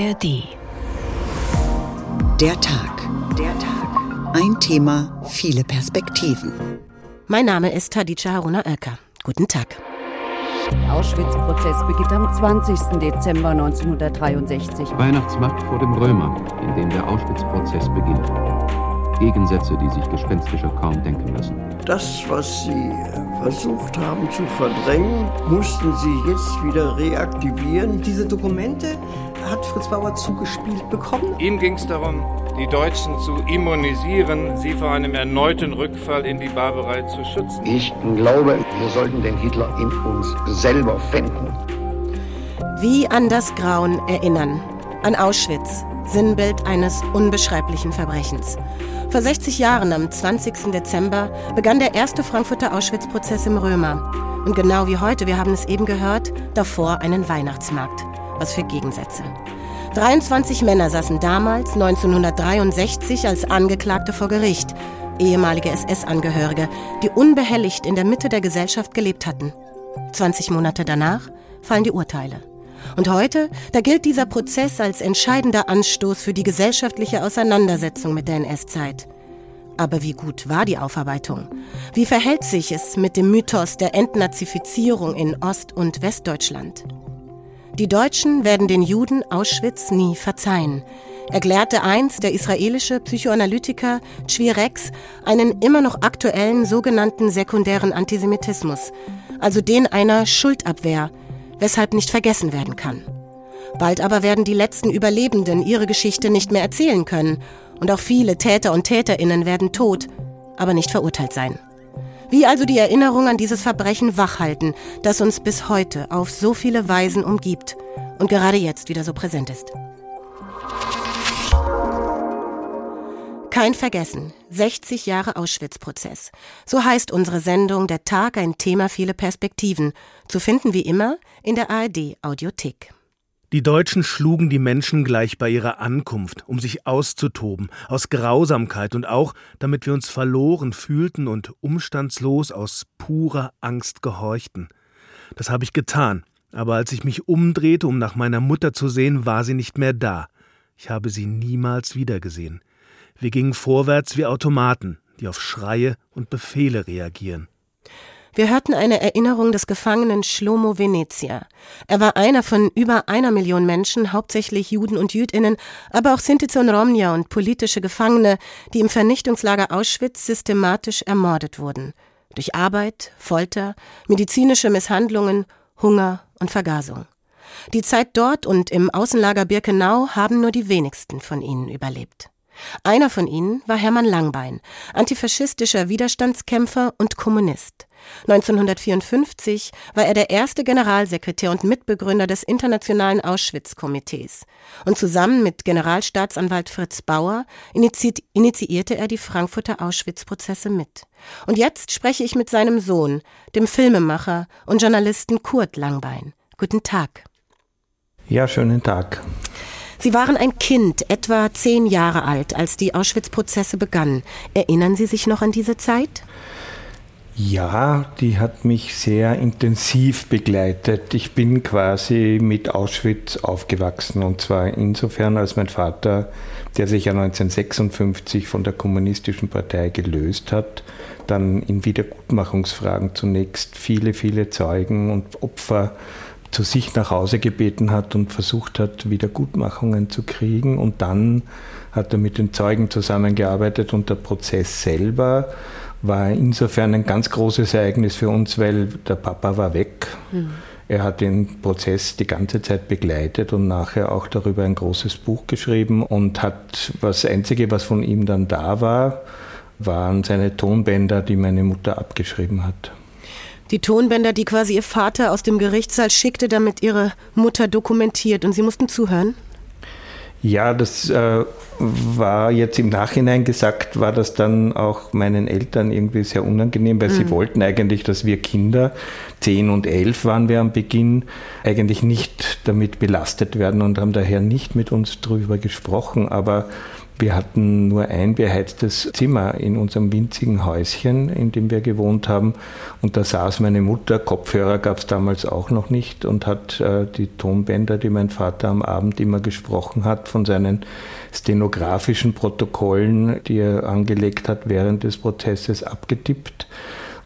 ARD. Der Tag. Der Tag. Ein Thema, viele Perspektiven. Mein Name ist Hadija Haruna Oelker. Guten Tag. Der Auschwitz-Prozess beginnt am 20. Dezember 1963. Weihnachtsmarkt vor dem Römer, in dem der Auschwitz-Prozess beginnt. Gegensätze, die sich Gespenstischer kaum denken lassen. Das, was sie versucht haben zu verdrängen, mussten sie jetzt wieder reaktivieren. Diese Dokumente hat Fritz Bauer zugespielt bekommen. Ihm ging es darum, die Deutschen zu immunisieren, sie vor einem erneuten Rückfall in die Barbarei zu schützen. Ich glaube, wir sollten den Hitler in uns selber finden. Wie an das Grauen erinnern. An Auschwitz, Sinnbild eines unbeschreiblichen Verbrechens. Vor 60 Jahren, am 20. Dezember, begann der erste Frankfurter Auschwitz-Prozess im Römer. Und genau wie heute, wir haben es eben gehört, davor einen Weihnachtsmarkt. Was für Gegensätze. 23 Männer saßen damals, 1963, als Angeklagte vor Gericht. Ehemalige SS-Angehörige, die unbehelligt in der Mitte der Gesellschaft gelebt hatten. 20 Monate danach fallen die Urteile. Und heute, da gilt dieser Prozess als entscheidender Anstoß für die gesellschaftliche Auseinandersetzung mit der NS-Zeit. Aber wie gut war die Aufarbeitung? Wie verhält sich es mit dem Mythos der Entnazifizierung in Ost- und Westdeutschland? Die Deutschen werden den Juden Auschwitz nie verzeihen, erklärte einst der israelische Psychoanalytiker Rex einen immer noch aktuellen sogenannten sekundären Antisemitismus, also den einer Schuldabwehr, weshalb nicht vergessen werden kann. Bald aber werden die letzten Überlebenden ihre Geschichte nicht mehr erzählen können und auch viele Täter und Täterinnen werden tot, aber nicht verurteilt sein. Wie also die Erinnerung an dieses Verbrechen wachhalten, das uns bis heute auf so viele Weisen umgibt und gerade jetzt wieder so präsent ist. Kein Vergessen. 60 Jahre Auschwitz-Prozess. So heißt unsere Sendung Der Tag ein Thema viele Perspektiven. Zu finden wie immer in der ARD Audiothek. Die Deutschen schlugen die Menschen gleich bei ihrer Ankunft, um sich auszutoben, aus Grausamkeit und auch, damit wir uns verloren fühlten und umstandslos aus purer Angst gehorchten. Das habe ich getan, aber als ich mich umdrehte, um nach meiner Mutter zu sehen, war sie nicht mehr da. Ich habe sie niemals wiedergesehen. Wir gingen vorwärts wie Automaten, die auf Schreie und Befehle reagieren. Wir hörten eine Erinnerung des Gefangenen Shlomo Venezia. Er war einer von über einer Million Menschen, hauptsächlich Juden und Jüdinnen, aber auch Sinti und Romnia und politische Gefangene, die im Vernichtungslager Auschwitz systematisch ermordet wurden. Durch Arbeit, Folter, medizinische Misshandlungen, Hunger und Vergasung. Die Zeit dort und im Außenlager Birkenau haben nur die wenigsten von ihnen überlebt. Einer von ihnen war Hermann Langbein, antifaschistischer Widerstandskämpfer und Kommunist. 1954 war er der erste Generalsekretär und Mitbegründer des Internationalen Auschwitz-Komitees. Und zusammen mit Generalstaatsanwalt Fritz Bauer initiierte er die Frankfurter Auschwitz-Prozesse mit. Und jetzt spreche ich mit seinem Sohn, dem Filmemacher und Journalisten Kurt Langbein. Guten Tag. Ja, schönen Tag. Sie waren ein Kind, etwa zehn Jahre alt, als die Auschwitz-Prozesse begannen. Erinnern Sie sich noch an diese Zeit? Ja, die hat mich sehr intensiv begleitet. Ich bin quasi mit Auschwitz aufgewachsen und zwar insofern, als mein Vater, der sich ja 1956 von der Kommunistischen Partei gelöst hat, dann in Wiedergutmachungsfragen zunächst viele, viele Zeugen und Opfer zu sich nach Hause gebeten hat und versucht hat, Wiedergutmachungen zu kriegen. Und dann hat er mit den Zeugen zusammengearbeitet und der Prozess selber war insofern ein ganz großes Ereignis für uns, weil der Papa war weg. Mhm. Er hat den Prozess die ganze Zeit begleitet und nachher auch darüber ein großes Buch geschrieben und hat, das Einzige, was von ihm dann da war, waren seine Tonbänder, die meine Mutter abgeschrieben hat. Die Tonbänder, die quasi ihr Vater aus dem Gerichtssaal schickte, damit ihre Mutter dokumentiert und sie mussten zuhören? Ja, das äh, war jetzt im Nachhinein gesagt, war das dann auch meinen Eltern irgendwie sehr unangenehm, weil mhm. sie wollten eigentlich, dass wir Kinder, zehn und elf waren wir am Beginn, eigentlich nicht damit belastet werden und haben daher nicht mit uns drüber gesprochen. Aber Wir hatten nur ein beheiztes Zimmer in unserem winzigen Häuschen, in dem wir gewohnt haben. Und da saß meine Mutter, Kopfhörer gab es damals auch noch nicht, und hat äh, die Tonbänder, die mein Vater am Abend immer gesprochen hat, von seinen stenografischen Protokollen, die er angelegt hat während des Prozesses, abgetippt.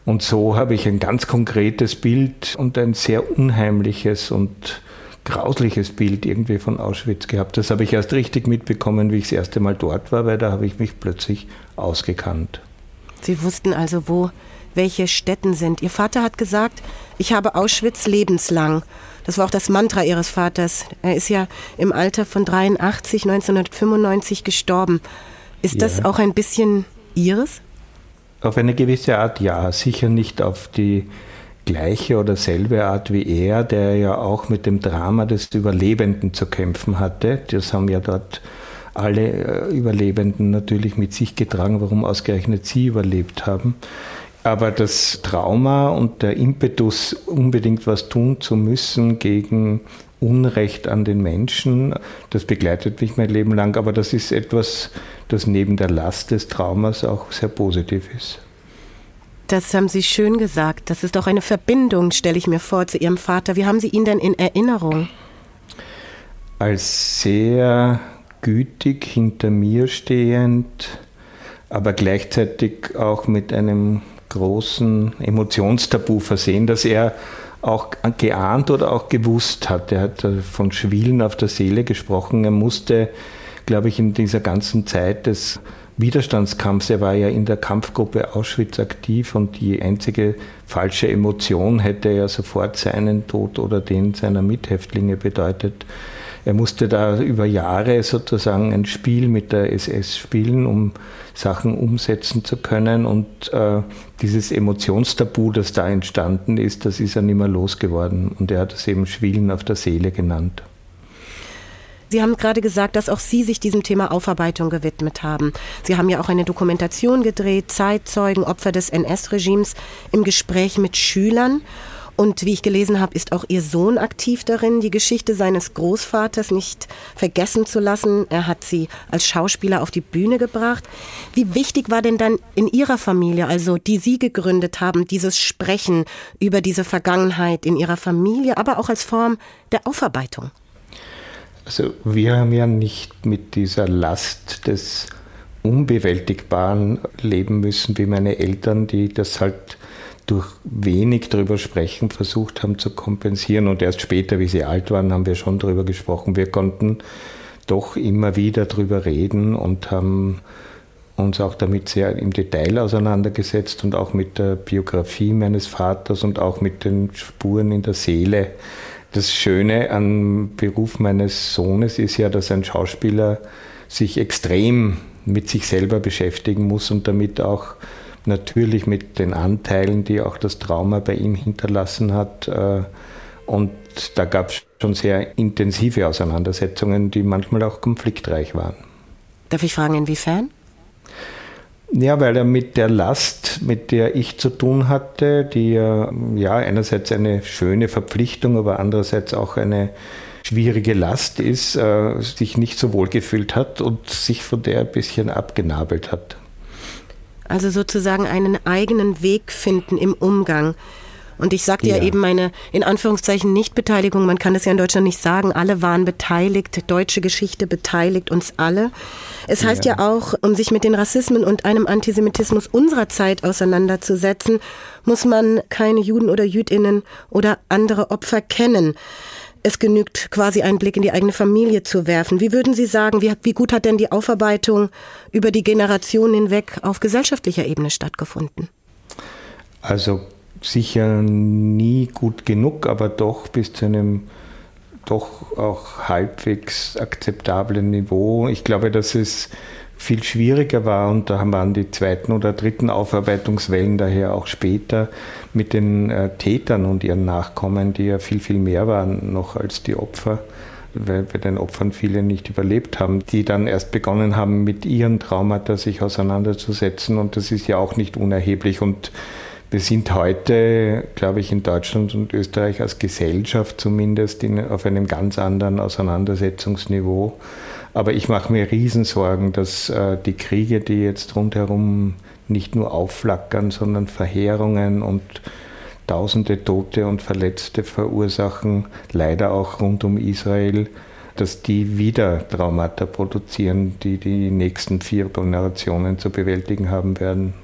Und so habe ich ein ganz konkretes Bild und ein sehr unheimliches und grausliches Bild irgendwie von Auschwitz gehabt. Das habe ich erst richtig mitbekommen, wie ich das erste Mal dort war, weil da habe ich mich plötzlich ausgekannt. Sie wussten also, wo welche Städten sind. Ihr Vater hat gesagt, ich habe Auschwitz lebenslang. Das war auch das Mantra Ihres Vaters. Er ist ja im Alter von 83, 1995 gestorben. Ist ja. das auch ein bisschen Ihres? Auf eine gewisse Art ja, sicher nicht auf die gleiche oder selbe Art wie er, der ja auch mit dem Drama des Überlebenden zu kämpfen hatte. Das haben ja dort alle äh, Überlebenden natürlich mit sich getragen, warum ausgerechnet sie überlebt haben. Aber das Trauma und der Impetus, unbedingt was tun zu müssen gegen Unrecht an den Menschen, das begleitet mich mein Leben lang. Aber das ist etwas, das neben der Last des Traumas auch sehr positiv ist. Das haben Sie schön gesagt. Das ist auch eine Verbindung, stelle ich mir vor, zu Ihrem Vater. Wie haben Sie ihn denn in Erinnerung? Als sehr gütig hinter mir stehend, aber gleichzeitig auch mit einem großen Emotionstabu versehen, das er auch geahnt oder auch gewusst hat. Er hat von Schwielen auf der Seele gesprochen. Er musste, glaube ich, in dieser ganzen Zeit des Widerstandskampfs. Er war ja in der Kampfgruppe Auschwitz aktiv und die einzige falsche Emotion hätte ja sofort seinen Tod oder den seiner Mithäftlinge bedeutet. Er musste da über Jahre sozusagen ein Spiel mit der SS spielen, um Sachen umsetzen zu können. Und äh, dieses Emotionstabu, das da entstanden ist, das ist er nicht mehr losgeworden. Und er hat es eben Schwielen auf der Seele genannt. Sie haben gerade gesagt, dass auch Sie sich diesem Thema Aufarbeitung gewidmet haben. Sie haben ja auch eine Dokumentation gedreht, Zeitzeugen, Opfer des NS-Regimes im Gespräch mit Schülern. Und wie ich gelesen habe, ist auch Ihr Sohn aktiv darin, die Geschichte seines Großvaters nicht vergessen zu lassen. Er hat sie als Schauspieler auf die Bühne gebracht. Wie wichtig war denn dann in Ihrer Familie, also die Sie gegründet haben, dieses Sprechen über diese Vergangenheit in Ihrer Familie, aber auch als Form der Aufarbeitung? Also wir haben ja nicht mit dieser Last des Unbewältigbaren leben müssen wie meine Eltern, die das halt durch wenig drüber sprechen versucht haben zu kompensieren. Und erst später, wie sie alt waren, haben wir schon drüber gesprochen. Wir konnten doch immer wieder drüber reden und haben uns auch damit sehr im Detail auseinandergesetzt und auch mit der Biografie meines Vaters und auch mit den Spuren in der Seele. Das Schöne am Beruf meines Sohnes ist ja, dass ein Schauspieler sich extrem mit sich selber beschäftigen muss und damit auch natürlich mit den Anteilen, die auch das Trauma bei ihm hinterlassen hat. Äh, und da gab es schon sehr intensive Auseinandersetzungen, die manchmal auch konfliktreich waren. Darf ich fragen, inwiefern? Ja, weil er mit der Last, mit der ich zu tun hatte, die ja einerseits eine schöne Verpflichtung, aber andererseits auch eine schwierige Last ist, äh, sich nicht so wohl gefühlt hat und sich von der ein bisschen abgenabelt hat. Also sozusagen einen eigenen Weg finden im Umgang. Und ich sagte ja. ja. eben meine, in Anführungszeichen, Nichtbeteiligung, man kann das ja in Deutschland nicht sagen, alle waren beteiligt, deutsche Geschichte beteiligt, uns alle. Es heißt ja. ja auch, um sich mit den Rassismen und einem Antisemitismus unserer Zeit auseinanderzusetzen, muss man keine Juden oder Jüdinnen oder andere Opfer kennen es genügt, quasi einen Blick in die eigene Familie zu werfen. Wie würden Sie sagen, wie, wie gut hat denn die Aufarbeitung über die Generationen hinweg auf gesellschaftlicher Ebene stattgefunden? Also sicher nie gut genug, aber doch bis zu einem doch auch halbwegs akzeptablen Niveau. Ich glaube, dass es viel schwieriger war und da waren die zweiten oder dritten Aufarbeitungswellen daher auch später mit den äh, Tätern und ihren Nachkommen, die ja viel, viel mehr waren noch als die Opfer, weil bei den Opfern viele nicht überlebt haben, die dann erst begonnen haben, mit ihren Traumata sich auseinanderzusetzen und das ist ja auch nicht unerheblich und Wir sind heute, glaube ich, in Deutschland und Österreich als Gesellschaft zumindest in, auf einem ganz anderen Auseinandersetzungsniveau. Aber ich mache mir Riesensorgen, dass äh, die Kriege, die jetzt rundherum nicht nur aufflackern, sondern Verheerungen und Tausende Tote und Verletzte verursachen, leider auch rund um Israel, dass die wieder Traumata produzieren, die die nächsten vier Generationen zu bewältigen haben werden.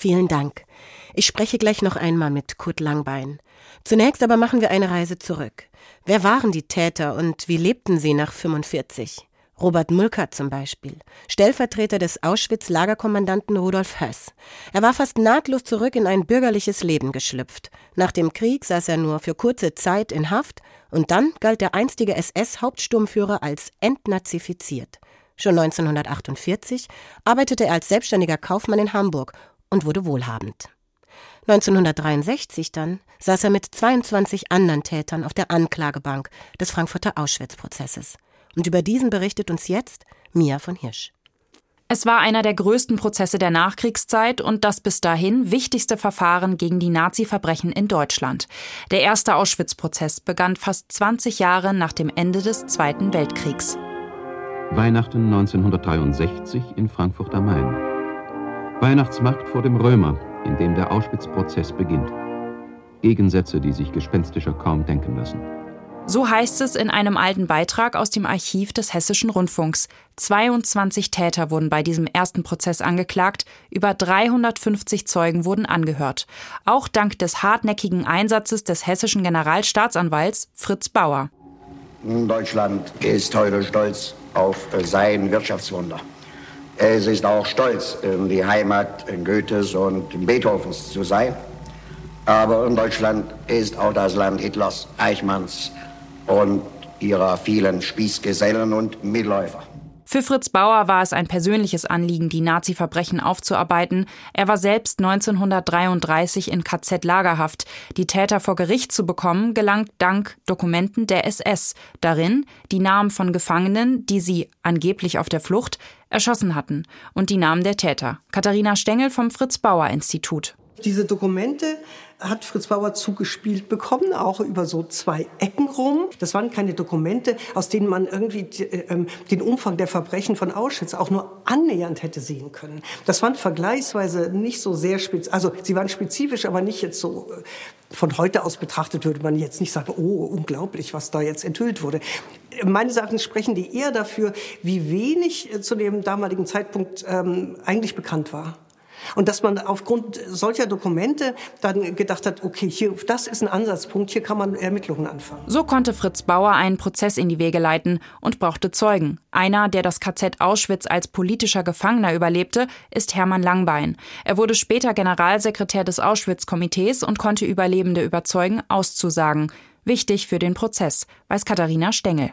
Vielen Dank. Ich spreche gleich noch einmal mit Kurt Langbein. Zunächst aber machen wir eine Reise zurück. Wer waren die Täter und wie lebten sie nach 45? Robert Mulker zum Beispiel, Stellvertreter des Auschwitz-Lagerkommandanten Rudolf Höss. Er war fast nahtlos zurück in ein bürgerliches Leben geschlüpft. Nach dem Krieg saß er nur für kurze Zeit in Haft und dann galt der einstige SS-Hauptsturmführer als entnazifiziert. Schon 1948 arbeitete er als selbstständiger Kaufmann in Hamburg und wurde wohlhabend. 1963 dann saß er mit 22 anderen Tätern auf der Anklagebank des Frankfurter Auschwitz-Prozesses. Und über diesen berichtet uns jetzt Mia von Hirsch. Es war einer der größten Prozesse der Nachkriegszeit und das bis dahin wichtigste Verfahren gegen die Nazi-Verbrechen in Deutschland. Der erste Auschwitz-Prozess begann fast 20 Jahre nach dem Ende des Zweiten Weltkriegs. Weihnachten 1963 in Frankfurt am Main. Weihnachtsmarkt vor dem Römer, in dem der Auschwitz-Prozess beginnt. Gegensätze, die sich gespenstischer kaum denken lassen. So heißt es in einem alten Beitrag aus dem Archiv des Hessischen Rundfunks. 22 Täter wurden bei diesem ersten Prozess angeklagt, über 350 Zeugen wurden angehört. Auch dank des hartnäckigen Einsatzes des hessischen Generalstaatsanwalts Fritz Bauer. Deutschland ist heute stolz auf sein Wirtschaftswunder. Es ist auch stolz, die Heimat Goethes und Beethovens zu sein. Aber Deutschland ist auch das Land Hitlers, Eichmanns, und ihrer vielen Spießgesellen und Mitläufer. Für Fritz Bauer war es ein persönliches Anliegen, die Nazi-Verbrechen aufzuarbeiten. Er war selbst 1933 in KZ-Lagerhaft. Die Täter vor Gericht zu bekommen, gelang dank Dokumenten der SS. Darin die Namen von Gefangenen, die sie, angeblich auf der Flucht, erschossen hatten. Und die Namen der Täter. Katharina Stengel vom Fritz-Bauer-Institut. Diese Dokumente hat Fritz Bauer zugespielt bekommen, auch über so zwei Ecken rum. Das waren keine Dokumente, aus denen man irgendwie äh, den Umfang der Verbrechen von Auschwitz auch nur annähernd hätte sehen können. Das waren vergleichsweise nicht so sehr spezifisch, also sie waren spezifisch, aber nicht jetzt so äh, von heute aus betrachtet würde man jetzt nicht sagen, oh, unglaublich, was da jetzt enthüllt wurde. Meines Erachtens sprechen die eher dafür, wie wenig äh, zu dem damaligen Zeitpunkt ähm, eigentlich bekannt war. Und dass man aufgrund solcher Dokumente dann gedacht hat, okay, hier, das ist ein Ansatzpunkt, hier kann man Ermittlungen anfangen. So konnte Fritz Bauer einen Prozess in die Wege leiten und brauchte Zeugen. Einer, der das KZ Auschwitz als politischer Gefangener überlebte, ist Hermann Langbein. Er wurde später Generalsekretär des Auschwitz-Komitees und konnte Überlebende überzeugen, auszusagen. Wichtig für den Prozess, weiß Katharina Stengel.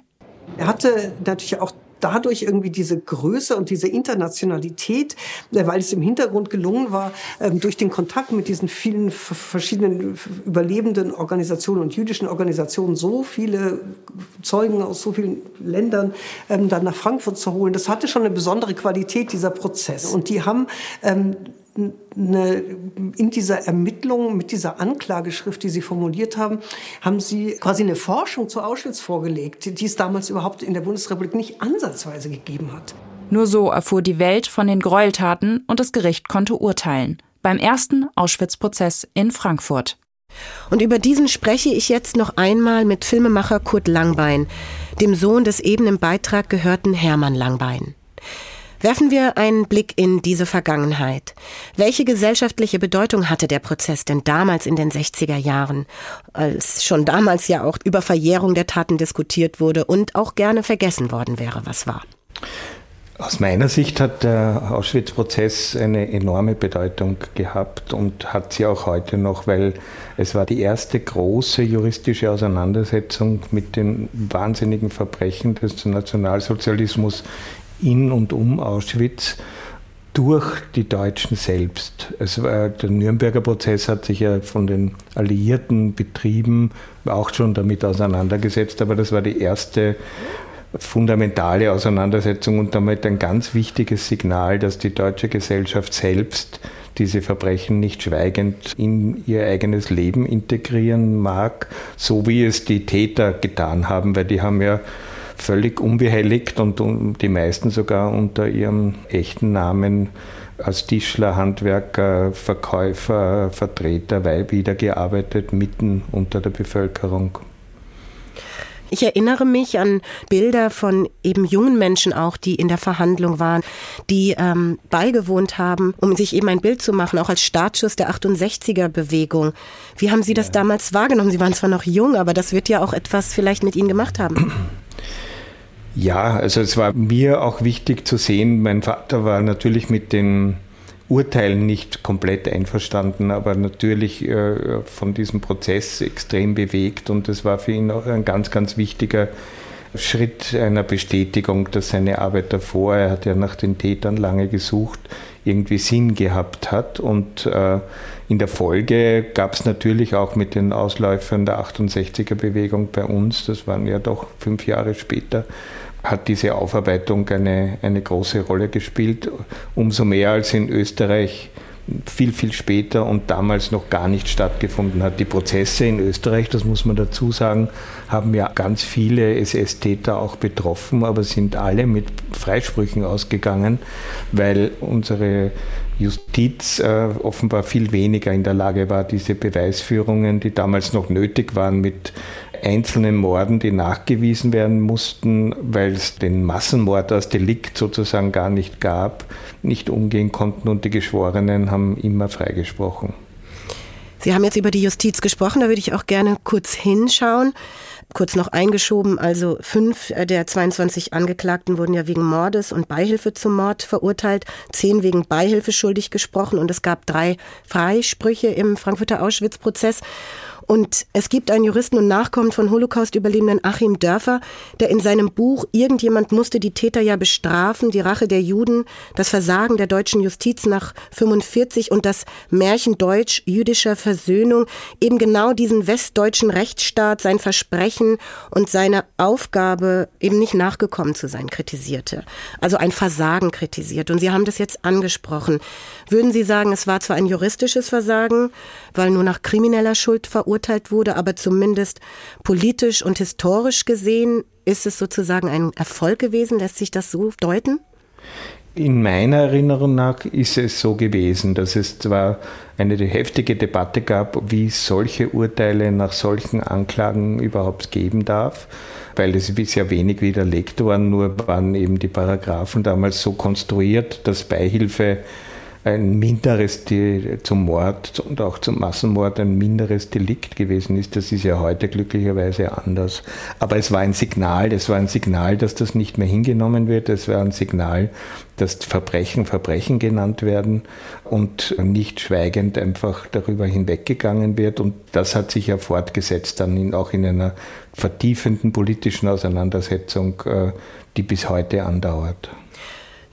Er hatte natürlich auch dadurch irgendwie diese Größe und diese Internationalität, äh, weil es im Hintergrund gelungen war, ähm, durch den Kontakt mit diesen vielen verschiedenen überlebenden Organisationen und jüdischen Organisationen so viele Zeugen aus so vielen Ländern ähm, dann nach Frankfurt zu holen. Das hatte schon eine besondere Qualität, dieser Prozess. Und die haben ähm, eine, in dieser Ermittlung mit dieser Anklageschrift, die Sie formuliert haben, haben Sie quasi eine Forschung zu Auschwitz vorgelegt, die es damals überhaupt in der Bundesrepublik nicht ansatzweise gegeben hat. Nur so erfuhr die Welt von den Gräueltaten und das Gericht konnte urteilen. Beim ersten Auschwitz-Prozess in Frankfurt. Und über diesen spreche ich jetzt noch einmal mit Filmemacher Kurt Langbein, dem Sohn des eben im Beitrag gehörten Hermann Langbein. Werfen wir einen Blick in diese Vergangenheit. Welche gesellschaftliche Bedeutung hatte der Prozess denn damals in den 60er Jahren, als schon damals ja auch über Verjährung der Taten diskutiert wurde und auch gerne vergessen worden wäre, was war? Aus meiner Sicht hat der Auschwitz-Prozess eine enorme Bedeutung gehabt und hat sie auch heute noch, weil es war die erste große juristische Auseinandersetzung mit den wahnsinnigen Verbrechen des Nationalsozialismus in und um Auschwitz durch die Deutschen selbst. Es war, der Nürnberger Prozess hat sich ja von den Alliierten betrieben, auch schon damit auseinandergesetzt, aber das war die erste fundamentale Auseinandersetzung und damit ein ganz wichtiges Signal, dass die deutsche Gesellschaft selbst diese Verbrechen nicht schweigend in ihr eigenes Leben integrieren mag, so wie es die Täter getan haben, weil die haben ja völlig unbehelligt und die meisten sogar unter ihrem echten Namen als Tischler, Handwerker, Verkäufer, Vertreter wieder gearbeitet, mitten unter der Bevölkerung. Ich erinnere mich an Bilder von eben jungen Menschen auch, die in der Verhandlung waren, die ähm, beigewohnt haben, um sich eben ein Bild zu machen, auch als Startschuss der 68er-Bewegung. Wie haben Sie das ja. damals wahrgenommen? Sie waren zwar noch jung, aber das wird ja auch etwas vielleicht mit Ihnen gemacht haben. Ja, also es war mir auch wichtig zu sehen, mein Vater war natürlich mit den Urteilen nicht komplett einverstanden, aber natürlich äh, von diesem Prozess extrem bewegt und es war für ihn auch ein ganz, ganz wichtiger Schritt einer Bestätigung, dass seine Arbeit davor, er hat ja nach den Tätern lange gesucht, irgendwie Sinn gehabt hat. Und äh, in der Folge gab es natürlich auch mit den Ausläufern der 68er-Bewegung bei uns, das waren ja doch fünf Jahre später, hat diese Aufarbeitung eine, eine große Rolle gespielt, umso mehr als in Österreich viel, viel später und damals noch gar nicht stattgefunden hat. Die Prozesse in Österreich, das muss man dazu sagen, haben ja ganz viele SS-Täter auch betroffen, aber sind alle mit Freisprüchen ausgegangen, weil unsere Justiz äh, offenbar viel weniger in der Lage war, diese Beweisführungen, die damals noch nötig waren, mit einzelnen Morden, die nachgewiesen werden mussten, weil es den Massenmord als Delikt sozusagen gar nicht gab, nicht umgehen konnten und die Geschworenen haben immer freigesprochen. Sie haben jetzt über die Justiz gesprochen, da würde ich auch gerne kurz hinschauen. Kurz noch eingeschoben, also fünf der 22 Angeklagten wurden ja wegen Mordes und Beihilfe zum Mord verurteilt, zehn wegen Beihilfe schuldig gesprochen und es gab drei Freisprüche im Frankfurter Auschwitz-Prozess. Und es gibt einen Juristen und Nachkommen von Holocaust-Überlebenden Achim Dörfer, der in seinem Buch Irgendjemand musste die Täter ja bestrafen, die Rache der Juden, das Versagen der deutschen Justiz nach 45 und das Märchen deutsch-jüdischer Versöhnung eben genau diesen westdeutschen Rechtsstaat, sein Versprechen und seine Aufgabe eben nicht nachgekommen zu sein kritisierte. Also ein Versagen kritisiert. Und Sie haben das jetzt angesprochen. Würden Sie sagen, es war zwar ein juristisches Versagen, weil nur nach krimineller Schuld verurteilt wurde, aber zumindest politisch und historisch gesehen ist es sozusagen ein Erfolg gewesen. Lässt sich das so deuten? In meiner Erinnerung nach ist es so gewesen, dass es zwar eine heftige Debatte gab, wie solche Urteile nach solchen Anklagen überhaupt geben darf, weil es bisher wenig widerlegt worden, nur waren eben die Paragraphen damals so konstruiert, dass Beihilfe ein minderes zum Mord und auch zum Massenmord ein minderes Delikt gewesen ist. Das ist ja heute glücklicherweise anders. Aber es war ein Signal, es war ein Signal, dass das nicht mehr hingenommen wird. Es war ein Signal, dass Verbrechen Verbrechen genannt werden und nicht schweigend einfach darüber hinweggegangen wird. Und das hat sich ja fortgesetzt dann in, auch in einer vertiefenden politischen Auseinandersetzung, äh, die bis heute andauert.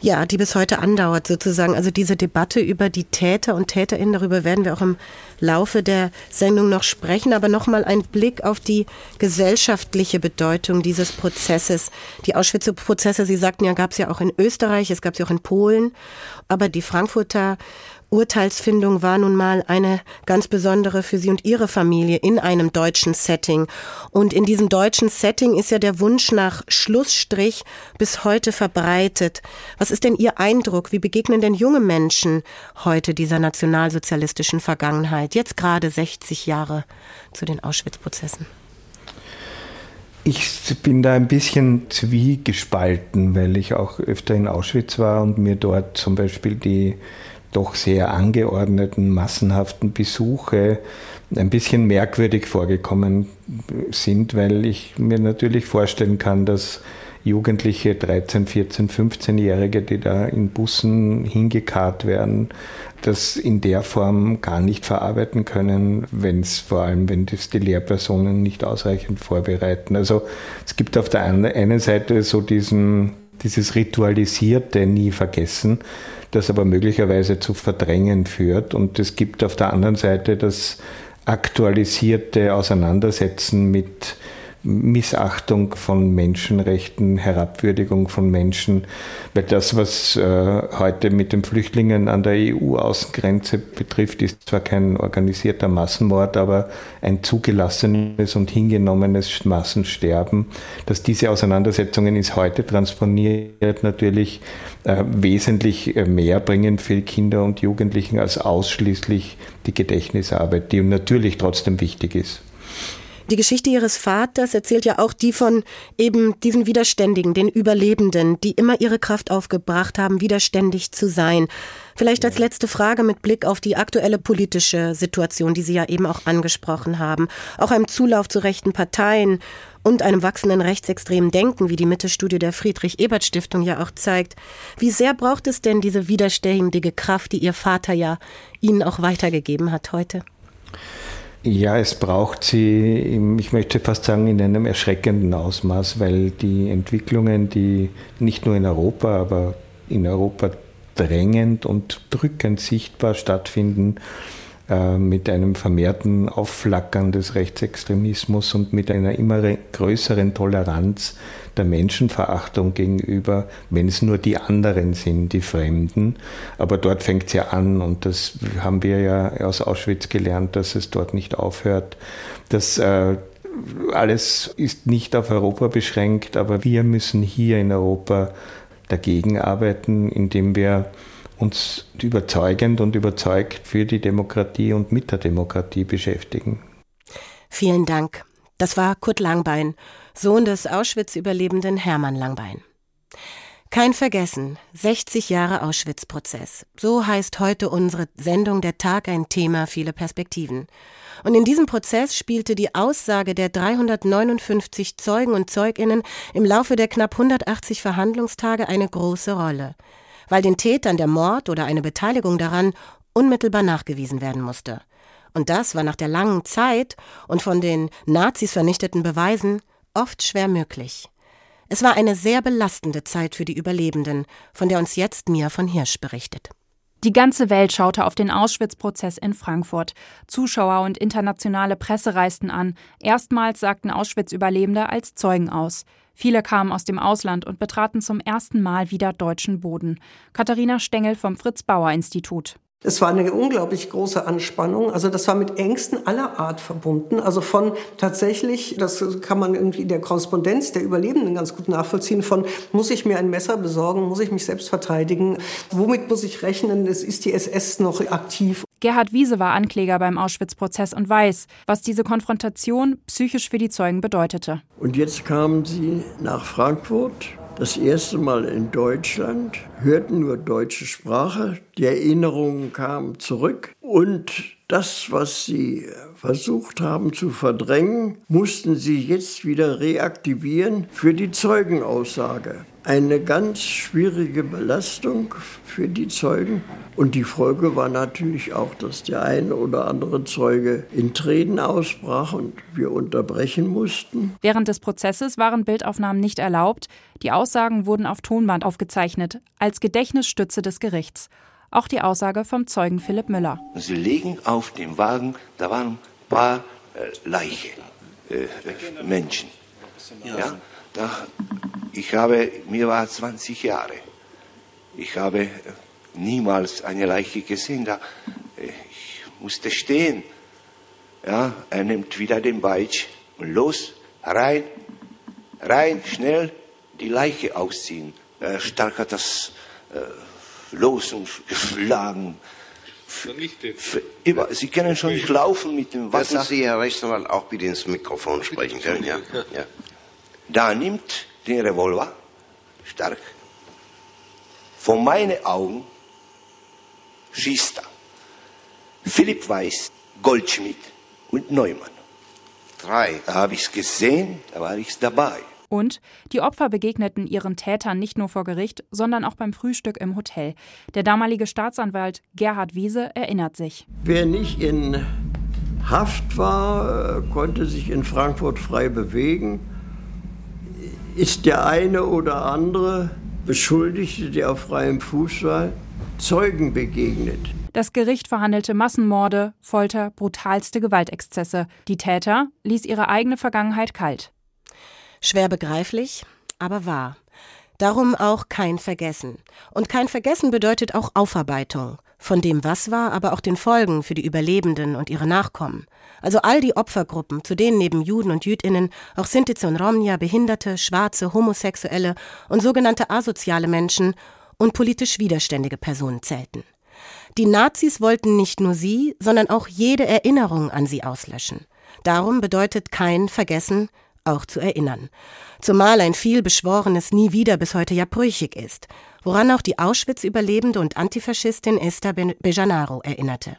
Ja, die bis heute andauert sozusagen. Also diese Debatte über die Täter und Täterinnen, darüber werden wir auch im Laufe der Sendung noch sprechen. Aber nochmal ein Blick auf die gesellschaftliche Bedeutung dieses Prozesses. Die Auschwitz-Prozesse, Sie sagten ja, gab es ja auch in Österreich, es gab sie auch in Polen. Aber die Frankfurter Urteilsfindung war nun mal eine ganz besondere für Sie und Ihre Familie in einem deutschen Setting. Und in diesem deutschen Setting ist ja der Wunsch nach Schlussstrich bis heute verbreitet. Was ist denn Ihr Eindruck? Wie begegnen denn junge Menschen heute dieser nationalsozialistischen Vergangenheit, jetzt gerade 60 Jahre zu den Auschwitz-Prozessen? Ich bin da ein bisschen zwiegespalten, weil ich auch öfter in Auschwitz war und mir dort zum Beispiel die doch sehr angeordneten, massenhaften Besuche ein bisschen merkwürdig vorgekommen sind, weil ich mir natürlich vorstellen kann, dass Jugendliche, 13, 14, 15-Jährige, die da in Bussen hingekarrt werden, das in der Form gar nicht verarbeiten können, wenn es vor allem, wenn das die Lehrpersonen nicht ausreichend vorbereiten. Also es gibt auf der einen Seite so diesen, dieses ritualisierte nie vergessen, das aber möglicherweise zu Verdrängen führt. Und es gibt auf der anderen Seite das aktualisierte Auseinandersetzen mit Missachtung von Menschenrechten, Herabwürdigung von Menschen. Weil das, was äh, heute mit den Flüchtlingen an der EU-Außengrenze betrifft, ist zwar kein organisierter Massenmord, aber ein zugelassenes und hingenommenes Massensterben. Dass diese Auseinandersetzungen ins Heute transponiert, natürlich äh, wesentlich äh, mehr bringen für Kinder und Jugendlichen als ausschließlich die Gedächtnisarbeit, die natürlich trotzdem wichtig ist. Die Geschichte ihres Vaters erzählt ja auch die von eben diesen Widerständigen, den Überlebenden, die immer ihre Kraft aufgebracht haben, widerständig zu sein. Vielleicht als letzte Frage mit Blick auf die aktuelle politische Situation, die Sie ja eben auch angesprochen haben. Auch einem Zulauf zu rechten Parteien und einem wachsenden rechtsextremen Denken, wie die Mitte-Studie der Friedrich-Ebert-Stiftung ja auch zeigt. Wie sehr braucht es denn diese widerständige Kraft, die Ihr Vater ja Ihnen auch weitergegeben hat heute? Ja, es braucht sie, ich möchte fast sagen, in einem erschreckenden Ausmaß, weil die Entwicklungen, die nicht nur in Europa, aber in Europa drängend und drückend sichtbar stattfinden, mit einem vermehrten Aufflackern des Rechtsextremismus und mit einer immer größeren Toleranz der Menschenverachtung gegenüber, wenn es nur die anderen sind, die Fremden. Aber dort fängt es ja an und das haben wir ja aus Auschwitz gelernt, dass es dort nicht aufhört. Das äh, alles ist nicht auf Europa beschränkt, aber wir müssen hier in Europa dagegen arbeiten, indem wir uns überzeugend und überzeugt für die Demokratie und mit der Demokratie beschäftigen. Vielen Dank. Das war Kurt Langbein, Sohn des Auschwitz-Überlebenden Hermann Langbein. Kein Vergessen, 60 Jahre Auschwitz-Prozess. So heißt heute unsere Sendung Der Tag ein Thema, viele Perspektiven. Und in diesem Prozess spielte die Aussage der 359 Zeugen und Zeuginnen im Laufe der knapp 180 Verhandlungstage eine große Rolle weil den Tätern der Mord oder eine Beteiligung daran unmittelbar nachgewiesen werden musste. Und das war nach der langen Zeit und von den Nazis vernichteten Beweisen oft schwer möglich. Es war eine sehr belastende Zeit für die Überlebenden, von der uns jetzt Mia von Hirsch berichtet. Die ganze Welt schaute auf den Auschwitz-Prozess in Frankfurt. Zuschauer und internationale Presse reisten an. Erstmals sagten Auschwitz-Überlebende als Zeugen aus. Viele kamen aus dem Ausland und betraten zum ersten Mal wieder deutschen Boden. Katharina Stengel vom Fritz-Bauer-Institut. Es war eine unglaublich große Anspannung. Also das war mit Ängsten aller Art verbunden. Also von tatsächlich, das kann man irgendwie in der Korrespondenz der Überlebenden ganz gut nachvollziehen, von muss ich mir ein Messer besorgen, muss ich mich selbst verteidigen, womit muss ich rechnen, ist die SS noch aktiv. Gerhard Wiese war Ankläger beim Auschwitz-Prozess und weiß, was diese Konfrontation psychisch für die Zeugen bedeutete. Und jetzt kamen sie nach Frankfurt das erste Mal in Deutschland, hörten nur deutsche Sprache, die Erinnerungen kamen zurück und das, was sie versucht haben zu verdrängen, mussten sie jetzt wieder reaktivieren für die Zeugenaussage eine ganz schwierige Belastung für die Zeugen. Und die Folge war natürlich auch, dass der eine oder andere Zeuge in Tränen ausbrach und wir unterbrechen mussten. Während des Prozesses waren Bildaufnahmen nicht erlaubt. Die Aussagen wurden auf Tonband aufgezeichnet, als Gedächtnisstütze des Gerichts. Auch die Aussage vom Zeugen Philipp Müller. Sie legen auf dem Wagen, da waren ein paar äh, Leichen, äh, Menschen. Ja, da ich habe, mir war 20 Jahre. Ich habe niemals eine Leiche gesehen. Da, ich musste stehen. Ja, er nimmt wieder den Beitsch und los, rein, rein, schnell die Leiche ausziehen. Er stark hat das äh, los und geschlagen. Über, Sie können schon nicht laufen mit dem Wasser. Lassen Sie, Herr Rechtsanwalt, auch bitte ins Mikrofon sprechen. Ja. Ja. Da nimmt den Revolver, stark. Vor meinen Augen schießt er. Philipp Weiß, Goldschmidt und Neumann. Drei. Da habe ich es gesehen, da war ich dabei. Und die Opfer begegneten ihren Tätern nicht nur vor Gericht, sondern auch beim Frühstück im Hotel. Der damalige Staatsanwalt Gerhard Wiese erinnert sich. Wer nicht in Haft war, konnte sich in Frankfurt frei bewegen ist der eine oder andere Beschuldigte, der auf freiem Fuß war, Zeugen begegnet. Das Gericht verhandelte Massenmorde, Folter, brutalste Gewaltexzesse. Die Täter ließ ihre eigene Vergangenheit kalt. Schwer begreiflich, aber wahr. Darum auch kein Vergessen. Und kein Vergessen bedeutet auch Aufarbeitung. Von dem, was war, aber auch den Folgen für die Überlebenden und ihre Nachkommen. Also all die Opfergruppen, zu denen neben Juden und Jüdinnen auch Sintize und Romnia, Behinderte, Schwarze, Homosexuelle und sogenannte asoziale Menschen und politisch widerständige Personen zählten. Die Nazis wollten nicht nur sie, sondern auch jede Erinnerung an sie auslöschen. Darum bedeutet kein Vergessen auch zu erinnern. Zumal ein viel beschworenes Nie wieder bis heute ja brüchig ist, woran auch die Auschwitz-Überlebende und Antifaschistin Esther Bejanaro erinnerte.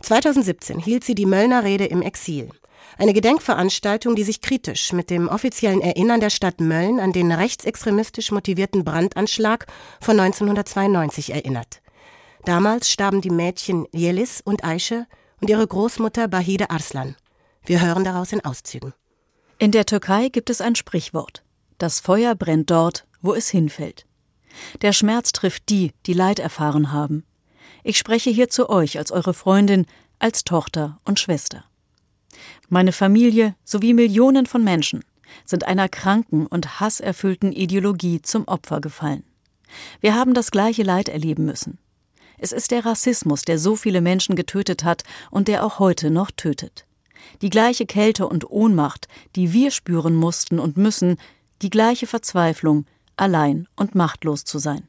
2017 hielt sie die Möllner Rede im Exil. Eine Gedenkveranstaltung, die sich kritisch mit dem offiziellen Erinnern der Stadt Mölln an den rechtsextremistisch motivierten Brandanschlag von 1992 erinnert. Damals starben die Mädchen Jelis und Aische und ihre Großmutter Bahide Arslan. Wir hören daraus in Auszügen. In der Türkei gibt es ein Sprichwort. Das Feuer brennt dort, wo es hinfällt. Der Schmerz trifft die, die Leid erfahren haben. Ich spreche hier zu euch als eure Freundin, als Tochter und Schwester. Meine Familie sowie Millionen von Menschen sind einer kranken und hasserfüllten Ideologie zum Opfer gefallen. Wir haben das gleiche Leid erleben müssen. Es ist der Rassismus, der so viele Menschen getötet hat und der auch heute noch tötet. Die gleiche Kälte und Ohnmacht, die wir spüren mussten und müssen, die gleiche Verzweiflung, allein und machtlos zu sein.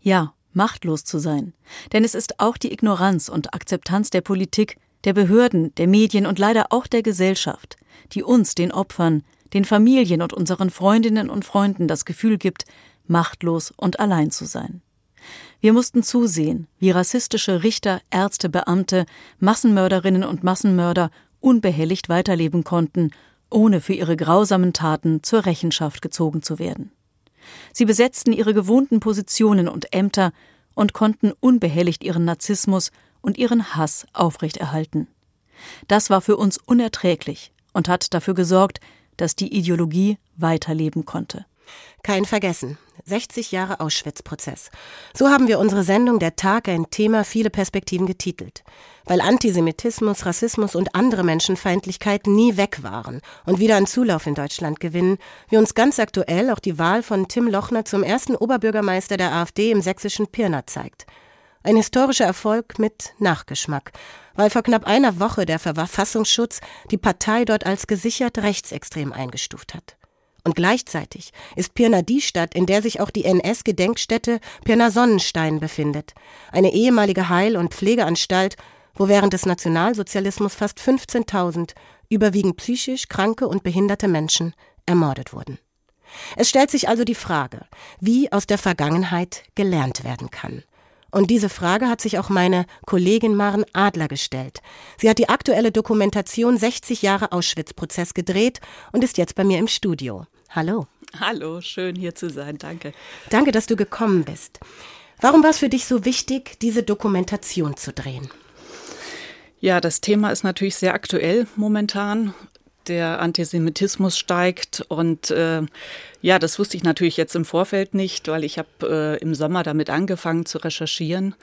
Ja, machtlos zu sein. Denn es ist auch die Ignoranz und Akzeptanz der Politik, der Behörden, der Medien und leider auch der Gesellschaft, die uns, den Opfern, den Familien und unseren Freundinnen und Freunden das Gefühl gibt, machtlos und allein zu sein. Wir mussten zusehen, wie rassistische Richter, Ärzte, Beamte, Massenmörderinnen und Massenmörder unbehelligt weiterleben konnten, ohne für ihre grausamen Taten zur Rechenschaft gezogen zu werden. Sie besetzten ihre gewohnten Positionen und Ämter und konnten unbehelligt ihren Narzissmus und ihren Hass aufrechterhalten. Das war für uns unerträglich und hat dafür gesorgt, dass die Ideologie weiterleben konnte. Kein Vergessen. 60 Jahre Auschwitz-Prozess. So haben wir unsere Sendung Der Tag ein Thema viele Perspektiven getitelt. Weil Antisemitismus, Rassismus und andere Menschenfeindlichkeiten nie weg waren und wieder an Zulauf in Deutschland gewinnen, wie uns ganz aktuell auch die Wahl von Tim Lochner zum ersten Oberbürgermeister der AfD im sächsischen Pirna zeigt. Ein historischer Erfolg mit Nachgeschmack, weil vor knapp einer Woche der Verfassungsschutz die Partei dort als gesichert rechtsextrem eingestuft hat. Und gleichzeitig ist Pirna die Stadt, in der sich auch die NS-Gedenkstätte Pirna Sonnenstein befindet, eine ehemalige Heil- und Pflegeanstalt, wo während des Nationalsozialismus fast 15.000 überwiegend psychisch kranke und behinderte Menschen ermordet wurden. Es stellt sich also die Frage, wie aus der Vergangenheit gelernt werden kann. Und diese Frage hat sich auch meine Kollegin Maren Adler gestellt. Sie hat die aktuelle Dokumentation 60 Jahre Auschwitz-Prozess gedreht und ist jetzt bei mir im Studio. Hallo. Hallo, schön hier zu sein, danke. Danke, dass du gekommen bist. Warum war es für dich so wichtig, diese Dokumentation zu drehen? Ja, das Thema ist natürlich sehr aktuell momentan. Der Antisemitismus steigt und äh, ja, das wusste ich natürlich jetzt im Vorfeld nicht, weil ich habe äh, im Sommer damit angefangen zu recherchieren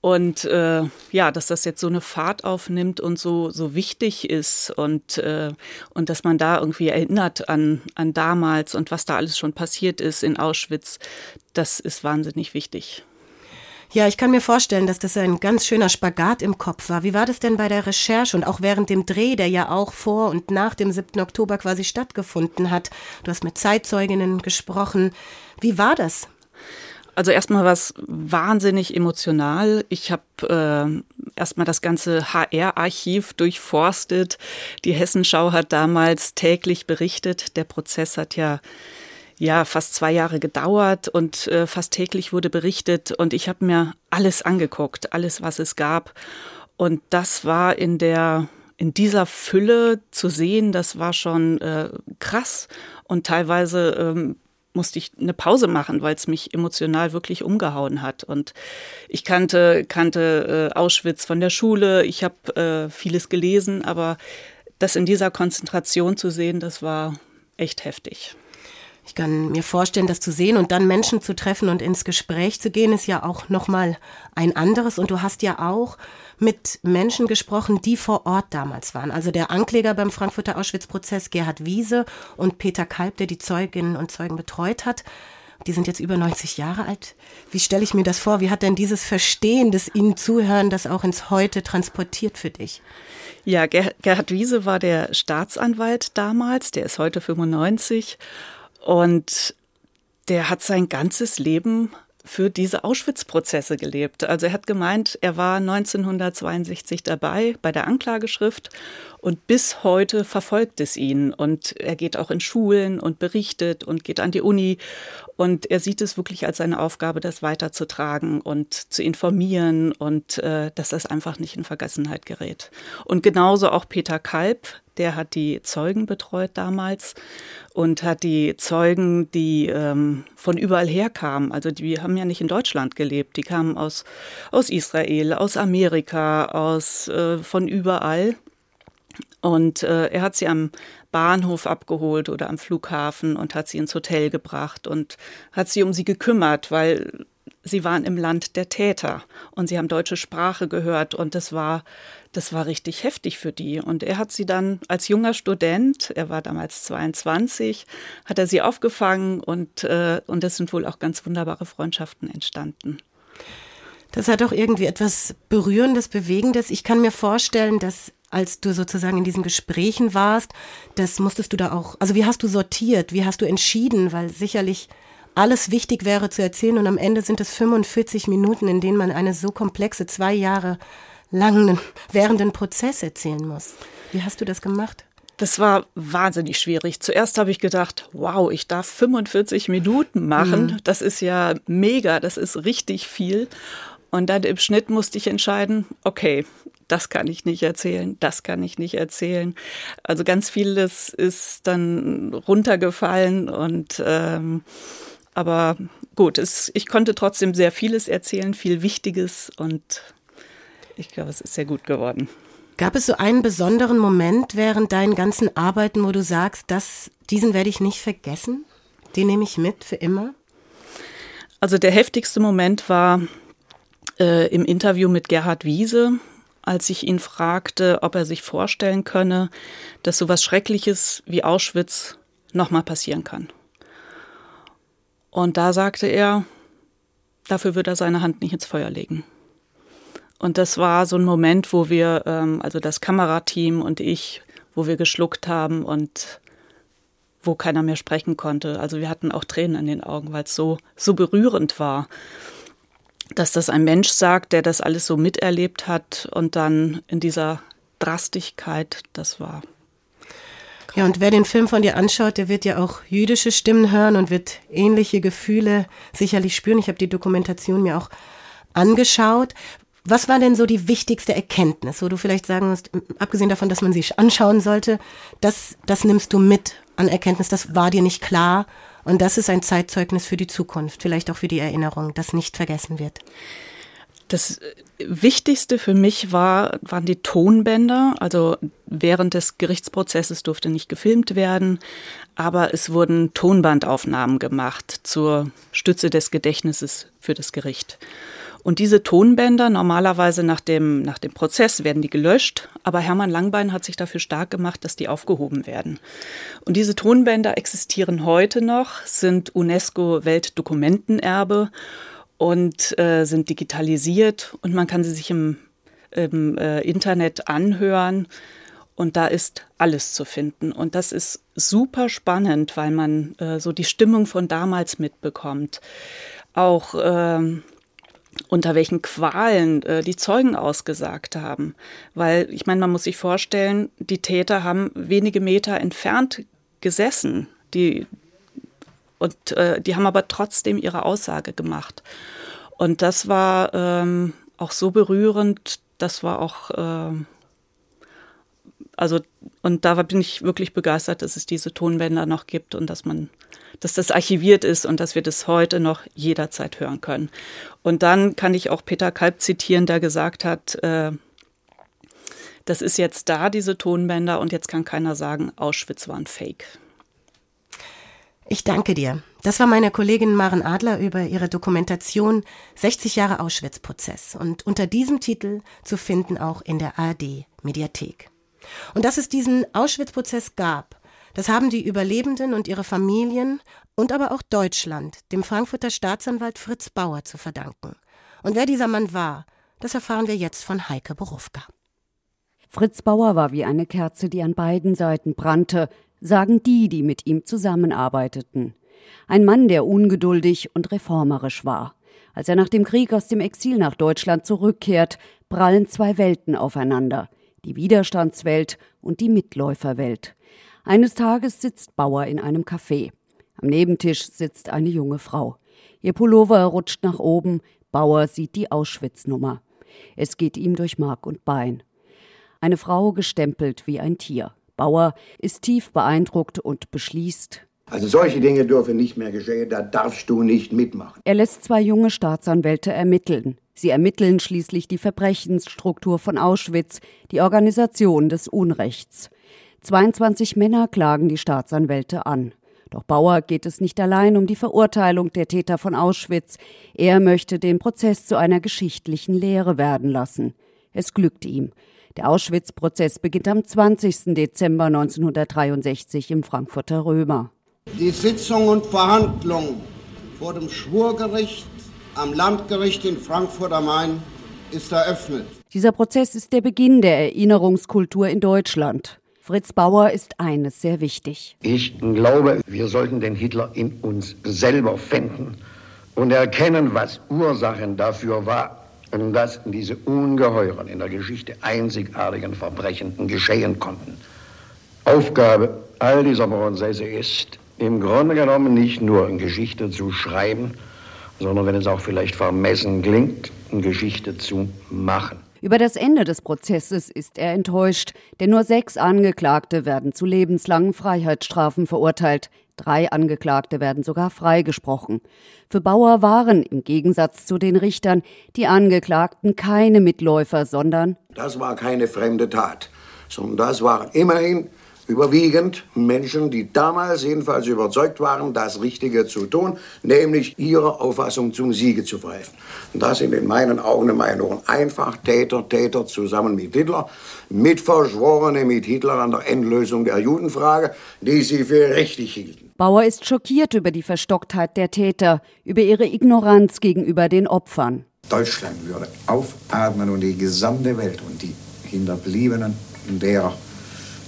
und äh, ja, dass das jetzt so eine Fahrt aufnimmt und so, so wichtig ist und, äh, und dass man da irgendwie erinnert an, an damals und was da alles schon passiert ist in Auschwitz, das ist wahnsinnig wichtig. Ja, ich kann mir vorstellen, dass das ein ganz schöner Spagat im Kopf war. Wie war das denn bei der Recherche und auch während dem Dreh, der ja auch vor und nach dem 7. Oktober quasi stattgefunden hat? Du hast mit Zeitzeuginnen gesprochen. Wie war das? Also erstmal war es wahnsinnig emotional. Ich habe äh, erstmal das ganze HR-Archiv durchforstet. Die Hessenschau hat damals täglich berichtet. Der Prozess hat ja ja fast zwei Jahre gedauert und äh, fast täglich wurde berichtet und ich habe mir alles angeguckt, alles was es gab und das war in der in dieser Fülle zu sehen, das war schon äh, krass und teilweise ähm, musste ich eine Pause machen, weil es mich emotional wirklich umgehauen hat. Und ich kannte, kannte äh, Auschwitz von der Schule, ich habe äh, vieles gelesen, aber das in dieser Konzentration zu sehen, das war echt heftig. Ich kann mir vorstellen, das zu sehen und dann Menschen zu treffen und ins Gespräch zu gehen, ist ja auch nochmal ein anderes. Und du hast ja auch mit Menschen gesprochen, die vor Ort damals waren. Also der Ankläger beim Frankfurter Auschwitz-Prozess, Gerhard Wiese und Peter Kalb, der die Zeuginnen und Zeugen betreut hat. Die sind jetzt über 90 Jahre alt. Wie stelle ich mir das vor? Wie hat denn dieses Verstehen des Ihnen Zuhören das auch ins Heute transportiert für dich? Ja, Gerhard Wiese war der Staatsanwalt damals, der ist heute 95 und der hat sein ganzes Leben für diese Auschwitz-Prozesse gelebt. Also er hat gemeint, er war 1962 dabei bei der Anklageschrift und bis heute verfolgt es ihn. Und er geht auch in Schulen und berichtet und geht an die Uni. Und er sieht es wirklich als seine Aufgabe, das weiterzutragen und zu informieren und äh, dass das einfach nicht in Vergessenheit gerät. Und genauso auch Peter Kalb, der hat die Zeugen betreut damals und hat die Zeugen, die ähm, von überall her kamen, also die haben ja nicht in Deutschland gelebt, die kamen aus, aus Israel, aus Amerika, aus äh, von überall. Und äh, er hat sie am Bahnhof abgeholt oder am Flughafen und hat sie ins Hotel gebracht und hat sie um sie gekümmert, weil sie waren im Land der Täter und sie haben deutsche Sprache gehört und das war das war richtig heftig für die. Und er hat sie dann als junger Student, er war damals 22, hat er sie aufgefangen und, äh, und es sind wohl auch ganz wunderbare Freundschaften entstanden. Das hat auch irgendwie etwas Berührendes, Bewegendes. Ich kann mir vorstellen, dass als du sozusagen in diesen Gesprächen warst, das musstest du da auch, also wie hast du sortiert, wie hast du entschieden, weil sicherlich alles wichtig wäre zu erzählen und am Ende sind es 45 Minuten, in denen man eine so komplexe zwei Jahre langen, währenden Prozess erzählen muss. Wie hast du das gemacht? Das war wahnsinnig schwierig. Zuerst habe ich gedacht, wow, ich darf 45 Minuten machen. Mhm. Das ist ja mega, das ist richtig viel. Und dann im Schnitt musste ich entscheiden, okay, das kann ich nicht erzählen, das kann ich nicht erzählen. Also ganz vieles ist dann runtergefallen und ähm, aber gut, es, ich konnte trotzdem sehr vieles erzählen, viel Wichtiges und ich glaube, es ist sehr gut geworden. Gab es so einen besonderen Moment während deinen ganzen Arbeiten, wo du sagst, dass diesen werde ich nicht vergessen? Den nehme ich mit für immer? Also der heftigste Moment war äh, im Interview mit Gerhard Wiese, als ich ihn fragte, ob er sich vorstellen könne, dass so was Schreckliches wie Auschwitz nochmal passieren kann. Und da sagte er, dafür würde er seine Hand nicht ins Feuer legen. Und das war so ein Moment, wo wir, ähm, also das Kamerateam und ich, wo wir geschluckt haben und wo keiner mehr sprechen konnte. Also wir hatten auch Tränen in den Augen, weil es so, so berührend war, dass das ein Mensch sagt, der das alles so miterlebt hat und dann in dieser Drastigkeit, das war. Ja, und wer den Film von dir anschaut, der wird ja auch jüdische Stimmen hören und wird ähnliche Gefühle sicherlich spüren. Ich habe die Dokumentation mir auch angeschaut. Was war denn so die wichtigste Erkenntnis, wo du vielleicht sagen musst, abgesehen davon, dass man sich anschauen sollte, das, das nimmst du mit an Erkenntnis, das war dir nicht klar und das ist ein Zeitzeugnis für die Zukunft, vielleicht auch für die Erinnerung, das nicht vergessen wird. Das Wichtigste für mich war, waren die Tonbänder. Also während des Gerichtsprozesses durfte nicht gefilmt werden, aber es wurden Tonbandaufnahmen gemacht zur Stütze des Gedächtnisses für das Gericht. Und diese Tonbänder, normalerweise nach dem, nach dem Prozess, werden die gelöscht, aber Hermann Langbein hat sich dafür stark gemacht, dass die aufgehoben werden. Und diese Tonbänder existieren heute noch, sind UNESCO-Weltdokumentenerbe und äh, sind digitalisiert und man kann sie sich im, im äh, Internet anhören. Und da ist alles zu finden. Und das ist super spannend, weil man äh, so die Stimmung von damals mitbekommt. Auch ähm, unter welchen Qualen äh, die Zeugen ausgesagt haben. Weil ich meine, man muss sich vorstellen, die Täter haben wenige Meter entfernt gesessen. Die, und äh, die haben aber trotzdem ihre Aussage gemacht. Und das war ähm, auch so berührend, das war auch, äh, also, und da bin ich wirklich begeistert, dass es diese Tonbänder noch gibt und dass man dass das archiviert ist und dass wir das heute noch jederzeit hören können. Und dann kann ich auch Peter Kalb zitieren, der gesagt hat, äh, das ist jetzt da, diese Tonbänder, und jetzt kann keiner sagen, Auschwitz war ein Fake. Ich danke dir. Das war meine Kollegin Maren Adler über ihre Dokumentation 60 Jahre Auschwitz-Prozess und unter diesem Titel zu finden auch in der ARD-Mediathek. Und dass es diesen Auschwitz-Prozess gab, das haben die Überlebenden und ihre Familien und aber auch Deutschland dem Frankfurter Staatsanwalt Fritz Bauer zu verdanken. Und wer dieser Mann war, das erfahren wir jetzt von Heike Borufka. Fritz Bauer war wie eine Kerze, die an beiden Seiten brannte, sagen die, die mit ihm zusammenarbeiteten. Ein Mann, der ungeduldig und reformerisch war. Als er nach dem Krieg aus dem Exil nach Deutschland zurückkehrt, prallen zwei Welten aufeinander, die Widerstandswelt und die Mitläuferwelt. Eines Tages sitzt Bauer in einem Café. Am Nebentisch sitzt eine junge Frau. Ihr Pullover rutscht nach oben, Bauer sieht die Auschwitz-Nummer. Es geht ihm durch Mark und Bein. Eine Frau gestempelt wie ein Tier. Bauer ist tief beeindruckt und beschließt, also solche Dinge dürfen nicht mehr geschehen, da darfst du nicht mitmachen. Er lässt zwei junge Staatsanwälte ermitteln. Sie ermitteln schließlich die Verbrechensstruktur von Auschwitz, die Organisation des Unrechts. 22 Männer klagen die Staatsanwälte an. Doch Bauer geht es nicht allein um die Verurteilung der Täter von Auschwitz. Er möchte den Prozess zu einer geschichtlichen Lehre werden lassen. Es glückt ihm. Der Auschwitz-Prozess beginnt am 20. Dezember 1963 im Frankfurter Römer. Die Sitzung und Verhandlung vor dem Schwurgericht am Landgericht in Frankfurt am Main ist eröffnet. Dieser Prozess ist der Beginn der Erinnerungskultur in Deutschland. Fritz Bauer ist eines sehr wichtig. Ich glaube, wir sollten den Hitler in uns selber finden und erkennen, was Ursachen dafür war, dass diese ungeheuren, in der Geschichte einzigartigen Verbrechen geschehen konnten. Aufgabe all dieser Prozesse ist, im Grunde genommen nicht nur eine Geschichte zu schreiben, sondern wenn es auch vielleicht vermessen klingt, eine Geschichte zu machen. Über das Ende des Prozesses ist er enttäuscht, denn nur sechs Angeklagte werden zu lebenslangen Freiheitsstrafen verurteilt. Drei Angeklagte werden sogar freigesprochen. Für Bauer waren im Gegensatz zu den Richtern die Angeklagten keine Mitläufer, sondern Das war keine fremde Tat, sondern das waren immerhin überwiegend Menschen, die damals jedenfalls überzeugt waren, das Richtige zu tun, nämlich ihrer Auffassung zum Siege zu verhelfen. Und das sind in meinen Augen in meinen Ohren einfach Täter, Täter zusammen mit Hitler, Mitverschworene mit Hitler an der Endlösung der Judenfrage, die sie für richtig hielten. Bauer ist schockiert über die Verstocktheit der Täter, über ihre Ignoranz gegenüber den Opfern. Deutschland würde aufatmen und die gesamte Welt und die Hinterbliebenen derer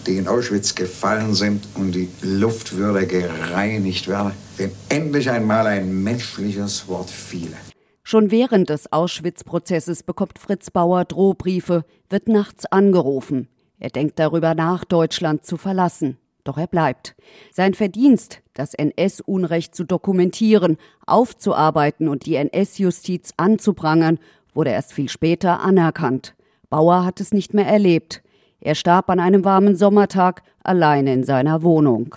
die in Auschwitz gefallen sind und die Luft würde gereinigt werden, wenn endlich einmal ein menschliches Wort fiele. Schon während des Auschwitz-Prozesses bekommt Fritz Bauer Drohbriefe, wird nachts angerufen. Er denkt darüber nach, Deutschland zu verlassen. Doch er bleibt. Sein Verdienst, das NS-Unrecht zu dokumentieren, aufzuarbeiten und die NS-Justiz anzuprangern, wurde erst viel später anerkannt. Bauer hat es nicht mehr erlebt. Er starb an einem warmen Sommertag alleine in seiner Wohnung.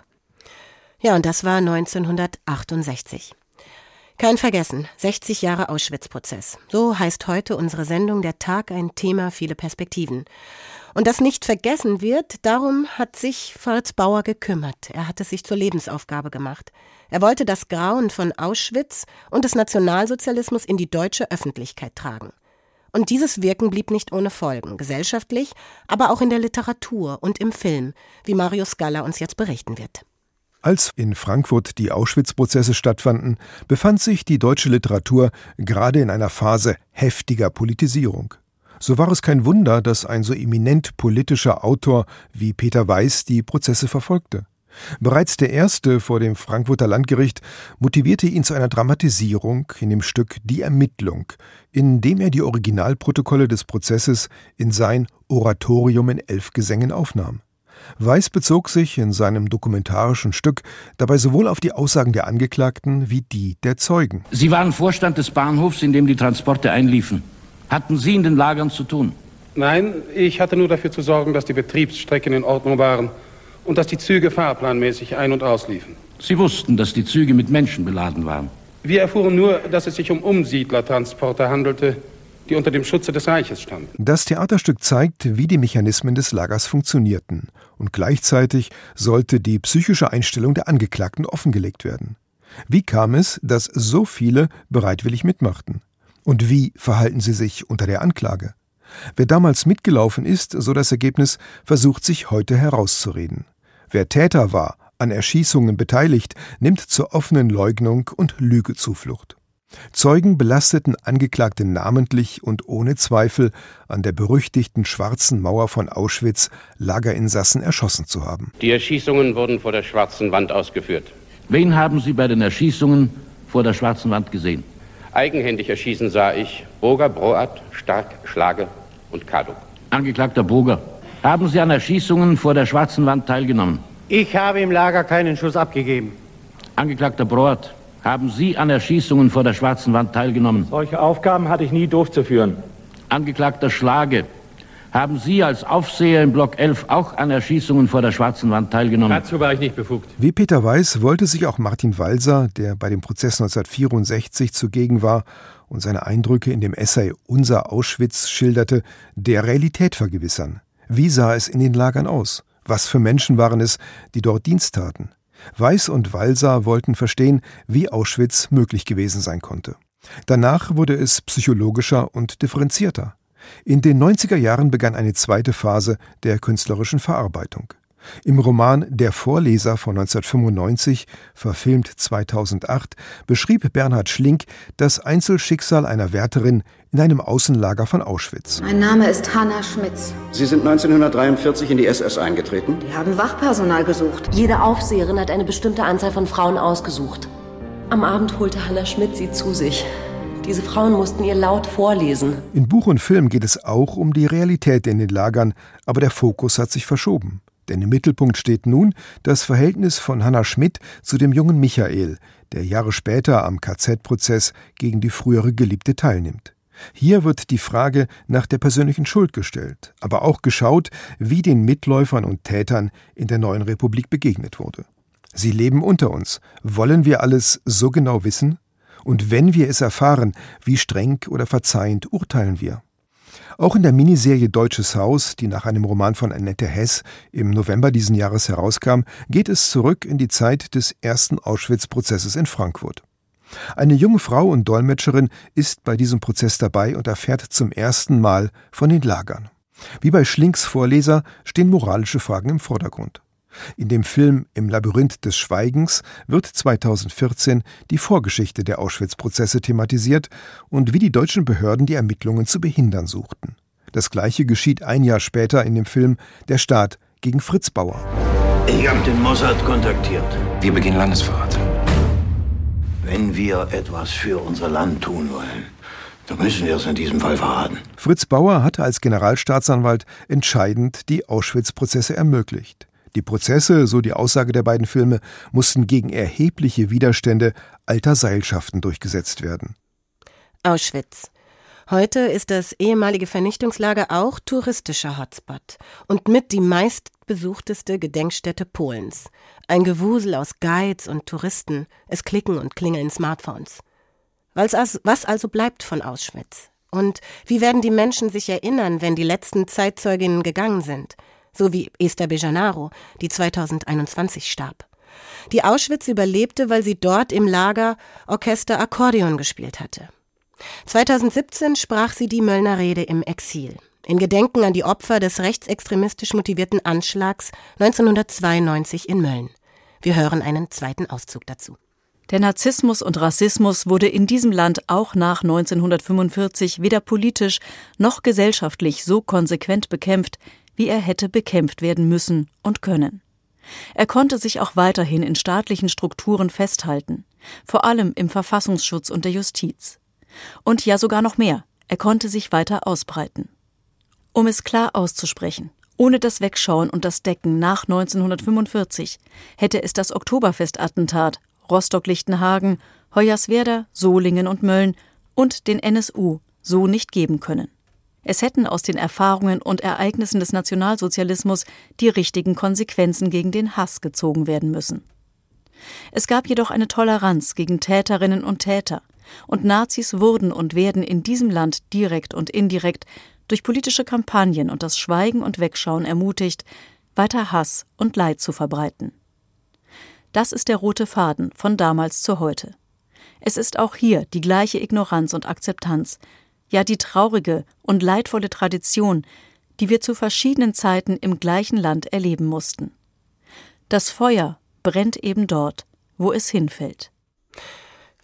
Ja, und das war 1968. Kein Vergessen, 60 Jahre Auschwitz-Prozess. So heißt heute unsere Sendung Der Tag ein Thema, viele Perspektiven. Und das nicht vergessen wird, darum hat sich Fritz Bauer gekümmert. Er hat es sich zur Lebensaufgabe gemacht. Er wollte das Grauen von Auschwitz und des Nationalsozialismus in die deutsche Öffentlichkeit tragen. Und dieses Wirken blieb nicht ohne Folgen, gesellschaftlich, aber auch in der Literatur und im Film, wie Mario Scala uns jetzt berichten wird. Als in Frankfurt die Auschwitz-Prozesse stattfanden, befand sich die deutsche Literatur gerade in einer Phase heftiger Politisierung. So war es kein Wunder, dass ein so eminent politischer Autor wie Peter Weiß die Prozesse verfolgte. Bereits der erste vor dem Frankfurter Landgericht motivierte ihn zu einer Dramatisierung in dem Stück Die Ermittlung, in dem er die Originalprotokolle des Prozesses in sein Oratorium in elf Gesängen aufnahm. Weiß bezog sich in seinem dokumentarischen Stück dabei sowohl auf die Aussagen der Angeklagten wie die der Zeugen. Sie waren Vorstand des Bahnhofs, in dem die Transporte einliefen. Hatten Sie in den Lagern zu tun? Nein, ich hatte nur dafür zu sorgen, dass die Betriebsstrecken in Ordnung waren und dass die Züge fahrplanmäßig ein- und ausliefen. Sie wussten, dass die Züge mit Menschen beladen waren. Wir erfuhren nur, dass es sich um Umsiedlertransporte handelte, die unter dem Schutze des Reiches standen. Das Theaterstück zeigt, wie die Mechanismen des Lagers funktionierten und gleichzeitig sollte die psychische Einstellung der Angeklagten offengelegt werden. Wie kam es, dass so viele bereitwillig mitmachten? Und wie verhalten sie sich unter der Anklage? Wer damals mitgelaufen ist, so das Ergebnis, versucht sich heute herauszureden. Wer Täter war, an Erschießungen beteiligt, nimmt zur offenen Leugnung und Lüge Zuflucht. Zeugen belasteten Angeklagte namentlich und ohne Zweifel, an der berüchtigten Schwarzen Mauer von Auschwitz Lagerinsassen erschossen zu haben. Die Erschießungen wurden vor der Schwarzen Wand ausgeführt. Wen haben Sie bei den Erschießungen vor der Schwarzen Wand gesehen? Eigenhändig erschießen sah ich Burger, Broat, Stark, Schlage und Kaduk. Angeklagter Burger, haben Sie an Erschießungen vor der Schwarzen Wand teilgenommen? Ich habe im Lager keinen Schuss abgegeben. Angeklagter Broat, haben Sie an Erschießungen vor der Schwarzen Wand teilgenommen? Solche Aufgaben hatte ich nie durchzuführen. Angeklagter Schlage, haben Sie als Aufseher im Block 11 auch an Erschießungen vor der Schwarzen Wand teilgenommen? Dazu war ich nicht befugt. Wie Peter Weiß wollte sich auch Martin Walser, der bei dem Prozess 1964 zugegen war und seine Eindrücke in dem Essay Unser Auschwitz schilderte, der Realität vergewissern. Wie sah es in den Lagern aus? Was für Menschen waren es, die dort Dienst taten? Weiß und Walser wollten verstehen, wie Auschwitz möglich gewesen sein konnte. Danach wurde es psychologischer und differenzierter. In den 90er Jahren begann eine zweite Phase der künstlerischen Verarbeitung. Im Roman Der Vorleser von 1995, verfilmt 2008, beschrieb Bernhard Schlink das Einzelschicksal einer Wärterin in einem Außenlager von Auschwitz. Mein Name ist Hanna Schmitz. Sie sind 1943 in die SS eingetreten? Die haben Wachpersonal gesucht. Jede Aufseherin hat eine bestimmte Anzahl von Frauen ausgesucht. Am Abend holte Hanna Schmitz sie zu sich. Diese Frauen mussten ihr laut vorlesen. In Buch und Film geht es auch um die Realität in den Lagern, aber der Fokus hat sich verschoben. Denn im Mittelpunkt steht nun das Verhältnis von Hanna Schmidt zu dem jungen Michael, der Jahre später am KZ-Prozess gegen die frühere Geliebte teilnimmt. Hier wird die Frage nach der persönlichen Schuld gestellt, aber auch geschaut, wie den Mitläufern und Tätern in der neuen Republik begegnet wurde. Sie leben unter uns. Wollen wir alles so genau wissen? Und wenn wir es erfahren, wie streng oder verzeihend urteilen wir? Auch in der Miniserie Deutsches Haus, die nach einem Roman von Annette Hess im November diesen Jahres herauskam, geht es zurück in die Zeit des ersten Auschwitz-Prozesses in Frankfurt. Eine junge Frau und Dolmetscherin ist bei diesem Prozess dabei und erfährt zum ersten Mal von den Lagern. Wie bei Schlinks Vorleser stehen moralische Fragen im Vordergrund. In dem Film Im Labyrinth des Schweigens wird 2014 die Vorgeschichte der Auschwitz-Prozesse thematisiert und wie die deutschen Behörden die Ermittlungen zu behindern suchten. Das gleiche geschieht ein Jahr später in dem Film Der Staat gegen Fritz Bauer. Ich habe den Mossad kontaktiert. Wir beginnen Landesverrat. Wenn wir etwas für unser Land tun wollen, dann müssen wir es in diesem Fall verraten. Fritz Bauer hatte als Generalstaatsanwalt entscheidend die Auschwitz-Prozesse ermöglicht. Die Prozesse, so die Aussage der beiden Filme, mussten gegen erhebliche Widerstände alter Seilschaften durchgesetzt werden. Auschwitz. Heute ist das ehemalige Vernichtungslager auch touristischer Hotspot und mit die meistbesuchteste Gedenkstätte Polens. Ein Gewusel aus Guides und Touristen, es klicken und klingeln Smartphones. Was also bleibt von Auschwitz? Und wie werden die Menschen sich erinnern, wenn die letzten Zeitzeuginnen gegangen sind? So wie Esther Bejanaro, die 2021 starb. Die Auschwitz überlebte, weil sie dort im Lager Orchester Akkordeon gespielt hatte. 2017 sprach sie die Möllner Rede im Exil, in Gedenken an die Opfer des rechtsextremistisch motivierten Anschlags 1992 in Mölln. Wir hören einen zweiten Auszug dazu. Der Narzissmus und Rassismus wurde in diesem Land auch nach 1945 weder politisch noch gesellschaftlich so konsequent bekämpft wie er hätte bekämpft werden müssen und können. Er konnte sich auch weiterhin in staatlichen Strukturen festhalten, vor allem im Verfassungsschutz und der Justiz. Und ja sogar noch mehr, er konnte sich weiter ausbreiten. Um es klar auszusprechen, ohne das Wegschauen und das Decken nach 1945 hätte es das Oktoberfestattentat, Rostock-Lichtenhagen, Hoyerswerda, Solingen und Mölln und den NSU so nicht geben können. Es hätten aus den Erfahrungen und Ereignissen des Nationalsozialismus die richtigen Konsequenzen gegen den Hass gezogen werden müssen. Es gab jedoch eine Toleranz gegen Täterinnen und Täter, und Nazis wurden und werden in diesem Land direkt und indirekt durch politische Kampagnen und das Schweigen und Wegschauen ermutigt, weiter Hass und Leid zu verbreiten. Das ist der rote Faden von damals zu heute. Es ist auch hier die gleiche Ignoranz und Akzeptanz, ja die traurige und leidvolle Tradition, die wir zu verschiedenen Zeiten im gleichen Land erleben mussten. Das Feuer brennt eben dort, wo es hinfällt.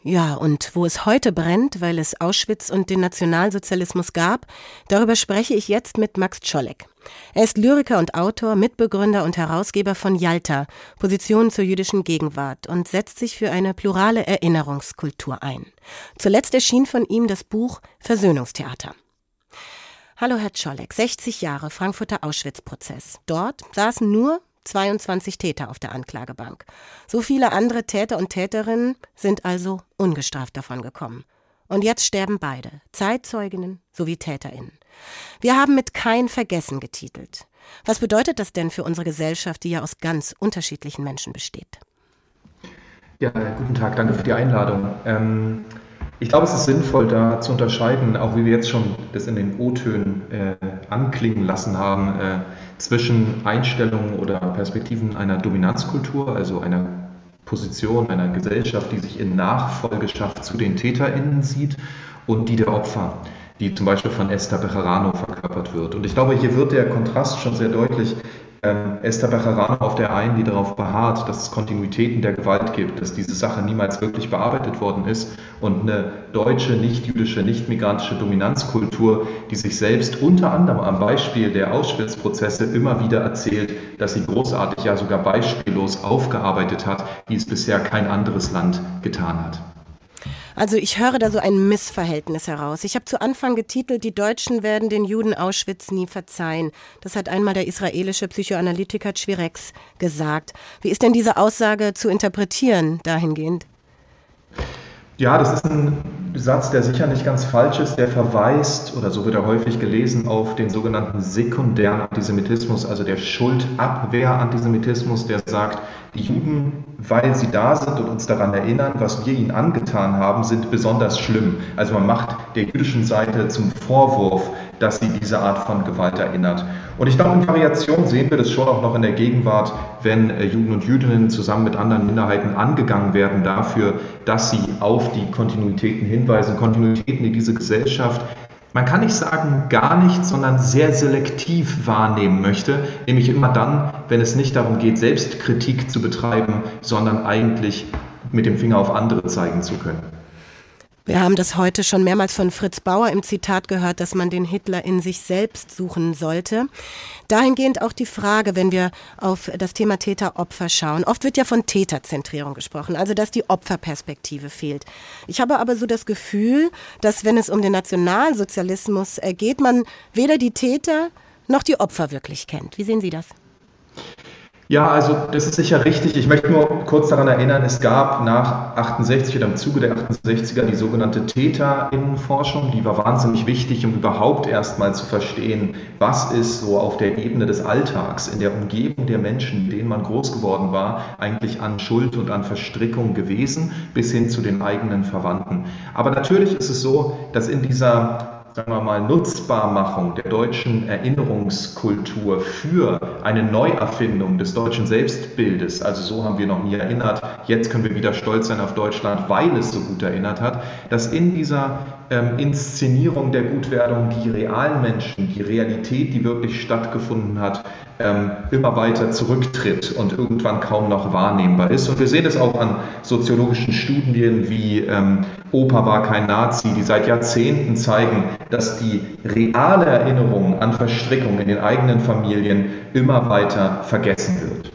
Ja, und wo es heute brennt, weil es Auschwitz und den Nationalsozialismus gab, darüber spreche ich jetzt mit Max Czolek. Er ist Lyriker und Autor, Mitbegründer und Herausgeber von Yalta, Positionen zur jüdischen Gegenwart und setzt sich für eine plurale Erinnerungskultur ein. Zuletzt erschien von ihm das Buch Versöhnungstheater. Hallo Herr Czolek, 60 Jahre Frankfurter Auschwitz-Prozess. Dort saßen nur 22 Täter auf der Anklagebank. So viele andere Täter und Täterinnen sind also ungestraft davon gekommen. Und jetzt sterben beide, Zeitzeuginnen sowie Täterinnen. Wir haben mit kein Vergessen getitelt. Was bedeutet das denn für unsere Gesellschaft, die ja aus ganz unterschiedlichen Menschen besteht? Ja, guten Tag, danke für die Einladung. Ähm, ich glaube, es ist sinnvoll, da zu unterscheiden, auch wie wir jetzt schon das in den O-Tönen äh, anklingen lassen haben, äh, zwischen Einstellungen oder Perspektiven einer Dominanzkultur, also einer Position einer Gesellschaft, die sich in Nachfolgeschaft zu den TäterInnen sieht, und die der Opfer, die zum Beispiel von Esther Bejarano verkörpert wird. Und ich glaube, hier wird der Kontrast schon sehr deutlich, ähm, Esther Bejarano auf der einen, die darauf beharrt, dass es Kontinuitäten der Gewalt gibt, dass diese Sache niemals wirklich bearbeitet worden ist und eine deutsche, nicht-jüdische, nicht-migrantische Dominanzkultur, die sich selbst unter anderem am Beispiel der Auschwitz-Prozesse immer wieder erzählt, dass sie großartig, ja sogar beispiellos aufgearbeitet hat, wie es bisher kein anderes Land getan hat. Also ich höre da so ein Missverhältnis heraus. Ich habe zu Anfang getitelt, die Deutschen werden den Juden Auschwitz nie verzeihen. Das hat einmal der israelische Psychoanalytiker Chvirex gesagt. Wie ist denn diese Aussage zu interpretieren dahingehend? Ja, das ist ein Satz, der sicher nicht ganz falsch ist. Der verweist, oder so wird er häufig gelesen, auf den sogenannten sekundären Antisemitismus, also der Schuldabwehr-Antisemitismus, der sagt, die Juden, weil sie da sind und uns daran erinnern, was wir ihnen angetan haben, sind besonders schlimm. Also man macht der jüdischen Seite zum Vorwurf, dass sie diese Art von Gewalt erinnert. Und ich glaube, in Variation sehen wir das schon auch noch in der Gegenwart, wenn äh, Juden und Jüdinnen zusammen mit anderen Minderheiten angegangen werden dafür, dass sie auf die Kontinuitäten hinweisen, Kontinuitäten, die diese Gesellschaft man kann nicht sagen gar nicht, sondern sehr selektiv wahrnehmen möchte, nämlich immer dann, wenn es nicht darum geht, Selbstkritik zu betreiben, sondern eigentlich mit dem Finger auf andere zeigen zu können. Wir haben das heute schon mehrmals von Fritz Bauer im Zitat gehört, dass man den Hitler in sich selbst suchen sollte. Dahingehend auch die Frage, wenn wir auf das Thema Täter-Opfer schauen. Oft wird ja von Täterzentrierung gesprochen, also dass die Opferperspektive fehlt. Ich habe aber so das Gefühl, dass wenn es um den Nationalsozialismus geht, man weder die Täter noch die Opfer wirklich kennt. Wie sehen Sie das? Ja, also das ist sicher richtig. Ich möchte nur kurz daran erinnern, es gab nach 68 oder im Zuge der 68er die sogenannte Täterinnenforschung. Die war wahnsinnig wichtig, um überhaupt erstmal zu verstehen, was ist so auf der Ebene des Alltags, in der Umgebung der Menschen, mit denen man groß geworden war, eigentlich an Schuld und an Verstrickung gewesen, bis hin zu den eigenen Verwandten. Aber natürlich ist es so, dass in dieser sagen wir mal, Nutzbarmachung der deutschen Erinnerungskultur für eine Neuerfindung des deutschen Selbstbildes, also so haben wir noch nie erinnert, jetzt können wir wieder stolz sein auf Deutschland, weil es so gut erinnert hat, dass in dieser ähm, Inszenierung der Gutwerdung die realen Menschen, die Realität, die wirklich stattgefunden hat, ähm, immer weiter zurücktritt und irgendwann kaum noch wahrnehmbar ist. Und wir sehen es auch an soziologischen Studien wie ähm, Opa war kein Nazi, die seit Jahrzehnten zeigen, dass die reale Erinnerung an Verstrickung in den eigenen Familien immer weiter vergessen wird.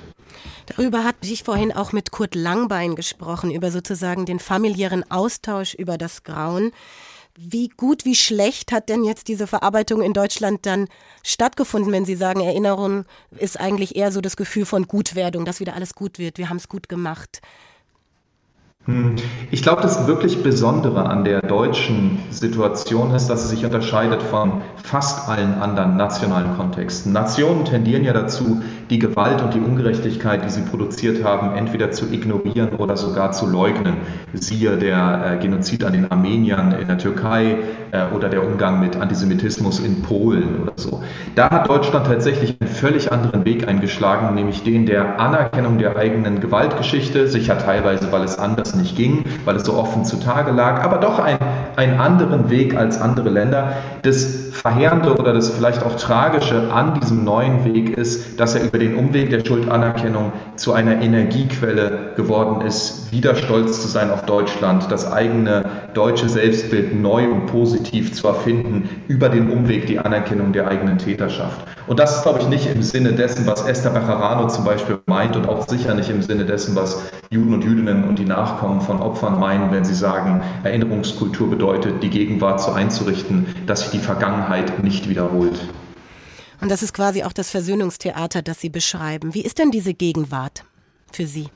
Darüber hat ich vorhin auch mit Kurt Langbein gesprochen, über sozusagen den familiären Austausch über das Grauen. Wie gut, wie schlecht hat denn jetzt diese Verarbeitung in Deutschland dann stattgefunden, wenn Sie sagen, Erinnerung ist eigentlich eher so das Gefühl von Gutwerdung, dass wieder alles gut wird, wir haben es gut gemacht. Hm. Ich glaube, das wirklich Besondere an der deutschen Situation ist, dass sie sich unterscheidet von fast allen anderen nationalen Kontexten. Nationen tendieren ja dazu, die Gewalt und die Ungerechtigkeit, die sie produziert haben, entweder zu ignorieren oder sogar zu leugnen. Siehe der äh, Genozid an den Armeniern in der Türkei äh, oder der Umgang mit Antisemitismus in Polen oder so. Da hat Deutschland tatsächlich einen völlig anderen Weg eingeschlagen, nämlich den der Anerkennung der eigenen Gewaltgeschichte, sicher teilweise, weil es anders nicht ging, weil es so offen zutage lag, aber doch ein, einen anderen Weg als andere Länder. Das Verheerende oder das vielleicht auch Tragische an diesem neuen Weg ist, dass er über den Umweg der Schuldanerkennung zu einer Energiequelle geworden ist, wieder stolz zu sein auf Deutschland, das eigene deutsche Selbstbild neu und positiv zu erfinden, über den Umweg die Anerkennung der eigenen Täterschaft. Und das ist, glaube ich, nicht im Sinne dessen, was Esther Bejarano zum Beispiel meint und auch sicher nicht im Sinne dessen, was Juden und Jüdinnen und die Nachkommen von Opfern meinen, wenn sie sagen, Erinnerungskultur bedeutet, die Gegenwart so einzurichten, dass sich die Vergangenheit nicht wiederholt. Und das ist quasi auch das Versöhnungstheater, das Sie beschreiben. Wie ist denn diese Gegenwart für Sie?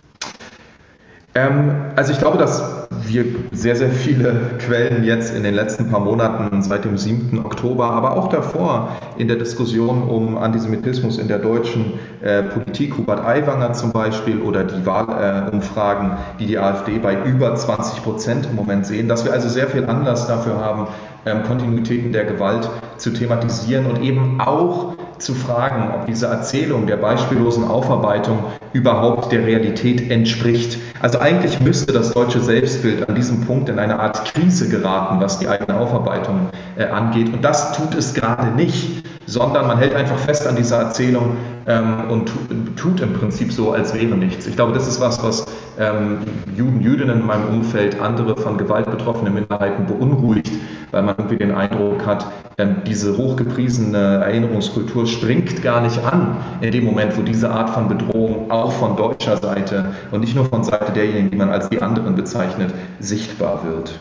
Ähm, also ich glaube, dass wir sehr, sehr viele Quellen jetzt in den letzten paar Monaten seit dem 7. Oktober, aber auch davor in der Diskussion um Antisemitismus in der deutschen äh, Politik, Hubert Aiwanger zum Beispiel oder die Wahlumfragen, äh, die die AfD bei über 20 Prozent im Moment sehen, dass wir also sehr viel Anlass dafür haben, ähm, Kontinuitäten der Gewalt zu thematisieren und eben auch zu fragen, ob diese Erzählung der beispiellosen Aufarbeitung überhaupt der Realität entspricht. Also eigentlich müsste das deutsche Selbstbild an diesem Punkt in eine Art Krise geraten, was die eigene Aufarbeitung äh, angeht. Und das tut es gerade nicht, sondern man hält einfach fest an dieser Erzählung ähm, und tut, im Prinzip so, als wäre nichts. Ich glaube, das ist was, was ähm, Juden, Jüdinnen in meinem Umfeld, andere von Gewalt betroffene Minderheiten beunruhigt, weil man irgendwie den Eindruck hat, ähm, diese hochgepriesene Erinnerungskultur springt gar nicht an in dem Moment, wo diese Art von Bedrohung auch von deutscher Seite und nicht nur von Seite derjenigen, die man als die anderen bezeichnet, sichtbar wird.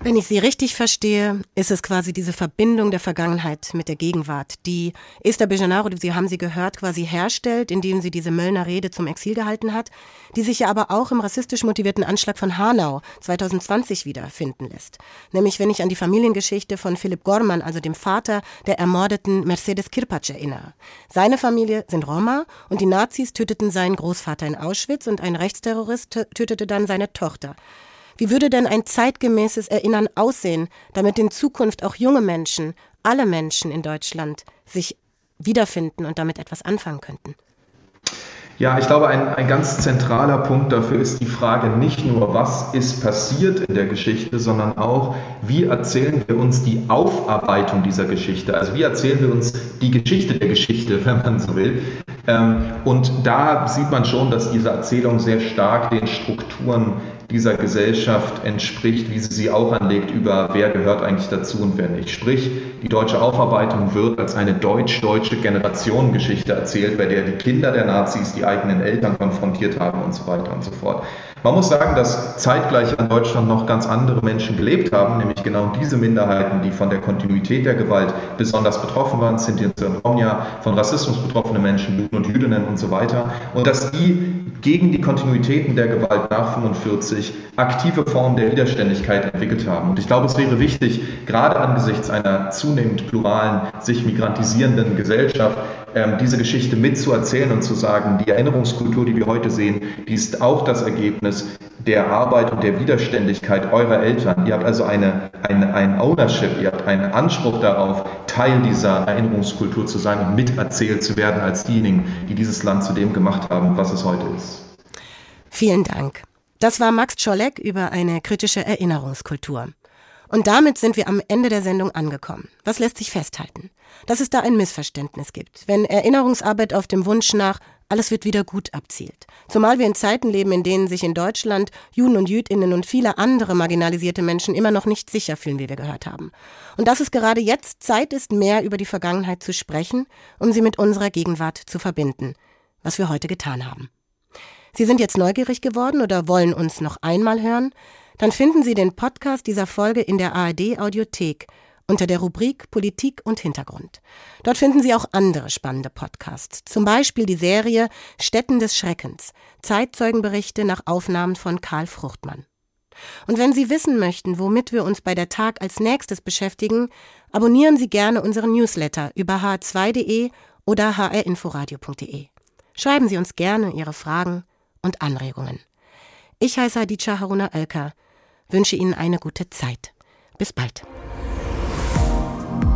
Wenn ich Sie richtig verstehe, ist es quasi diese Verbindung der Vergangenheit mit der Gegenwart, die Esther Bejanaro, Sie haben sie gehört, quasi herstellt, indem sie diese Möllner Rede zum Exil gehalten hat, die sich ja aber auch im rassistisch motivierten Anschlag von Hanau 2020 wiederfinden lässt. Nämlich wenn ich an die Familiengeschichte von Philipp Gorman, also dem Vater der ermordeten Mercedes Kirpatsch erinnere. Seine Familie sind Roma und die Nazis töteten seinen Großvater in Auschwitz und ein Rechtsterrorist tötete dann seine Tochter. Wie würde denn ein zeitgemäßes Erinnern aussehen, damit in Zukunft auch junge Menschen, alle Menschen in Deutschland, sich wiederfinden und damit etwas anfangen könnten? Ja, ich glaube, ein, ein ganz zentraler Punkt dafür ist die Frage nicht nur, was ist passiert in der Geschichte, sondern auch, wie erzählen wir uns die Aufarbeitung dieser Geschichte? Also wie erzählen wir uns die Geschichte der Geschichte, wenn man so will? Ähm, und da sieht man schon, dass diese Erzählung sehr stark den Strukturen dieser Gesellschaft entspricht, wie sie sie auch anlegt über wer gehört eigentlich dazu und wer nicht. Sprich, die deutsche Aufarbeitung wird als eine deutsch-deutsche Generationengeschichte erzählt, bei der die Kinder der Nazis die eigenen Eltern konfrontiert haben und so weiter und so fort. Man muss sagen, dass zeitgleich in Deutschland noch ganz andere Menschen gelebt haben, nämlich genau diese Minderheiten, die von der Kontinuität der Gewalt besonders betroffen waren, Sinti und Romja, von Rassismus betroffene Menschen, Juden und Jüdinnen und so weiter. Und dass die gegen die Kontinuitäten der Gewalt nach 45 aktive Formen der Widerständigkeit entwickelt haben. Und ich glaube, es wäre wichtig, gerade angesichts einer zunehmend pluralen, sich migrantisierenden Gesellschaft, ähm, diese Geschichte mitzuerzählen und zu sagen, die Erinnerungskultur, die wir heute sehen, die ist auch das Ergebnis der Arbeit und der Widerständigkeit eurer Eltern. Ihr habt also eine, eine, ein Ownership, ihr habt einen Anspruch darauf, Teil dieser Erinnerungskultur zu sein und miterzählt zu werden als diejenigen, die dieses Land zu dem gemacht haben, was es heute ist. Vielen Dank. Das war Max Czolek über eine kritische Erinnerungskultur. Und damit sind wir am Ende der Sendung angekommen. Was lässt sich festhalten? Dass es da ein Missverständnis gibt, wenn Erinnerungsarbeit auf dem Wunsch nach alles wird wieder gut abzielt. Zumal wir in Zeiten leben, in denen sich in Deutschland Juden und Jüdinnen und viele andere marginalisierte Menschen immer noch nicht sicher fühlen, wie wir gehört haben. Und dass es gerade jetzt Zeit ist, mehr über die Vergangenheit zu sprechen, um sie mit unserer Gegenwart zu verbinden, was wir heute getan haben. Sie sind jetzt neugierig geworden oder wollen uns noch einmal hören? Dann finden Sie den Podcast dieser Folge in der ARD Audiothek unter der Rubrik Politik und Hintergrund. Dort finden Sie auch andere spannende Podcasts, zum Beispiel die Serie Städten des Schreckens, Zeitzeugenberichte nach Aufnahmen von Karl Fruchtmann. Und wenn Sie wissen möchten, womit wir uns bei der Tag als nächstes beschäftigen, abonnieren Sie gerne unseren Newsletter über h2.de oder hrinforadio.de. Schreiben Sie uns gerne Ihre Fragen und Anregungen. Ich heiße Hadija Haruna Oelker, wünsche Ihnen eine gute Zeit. Bis bald.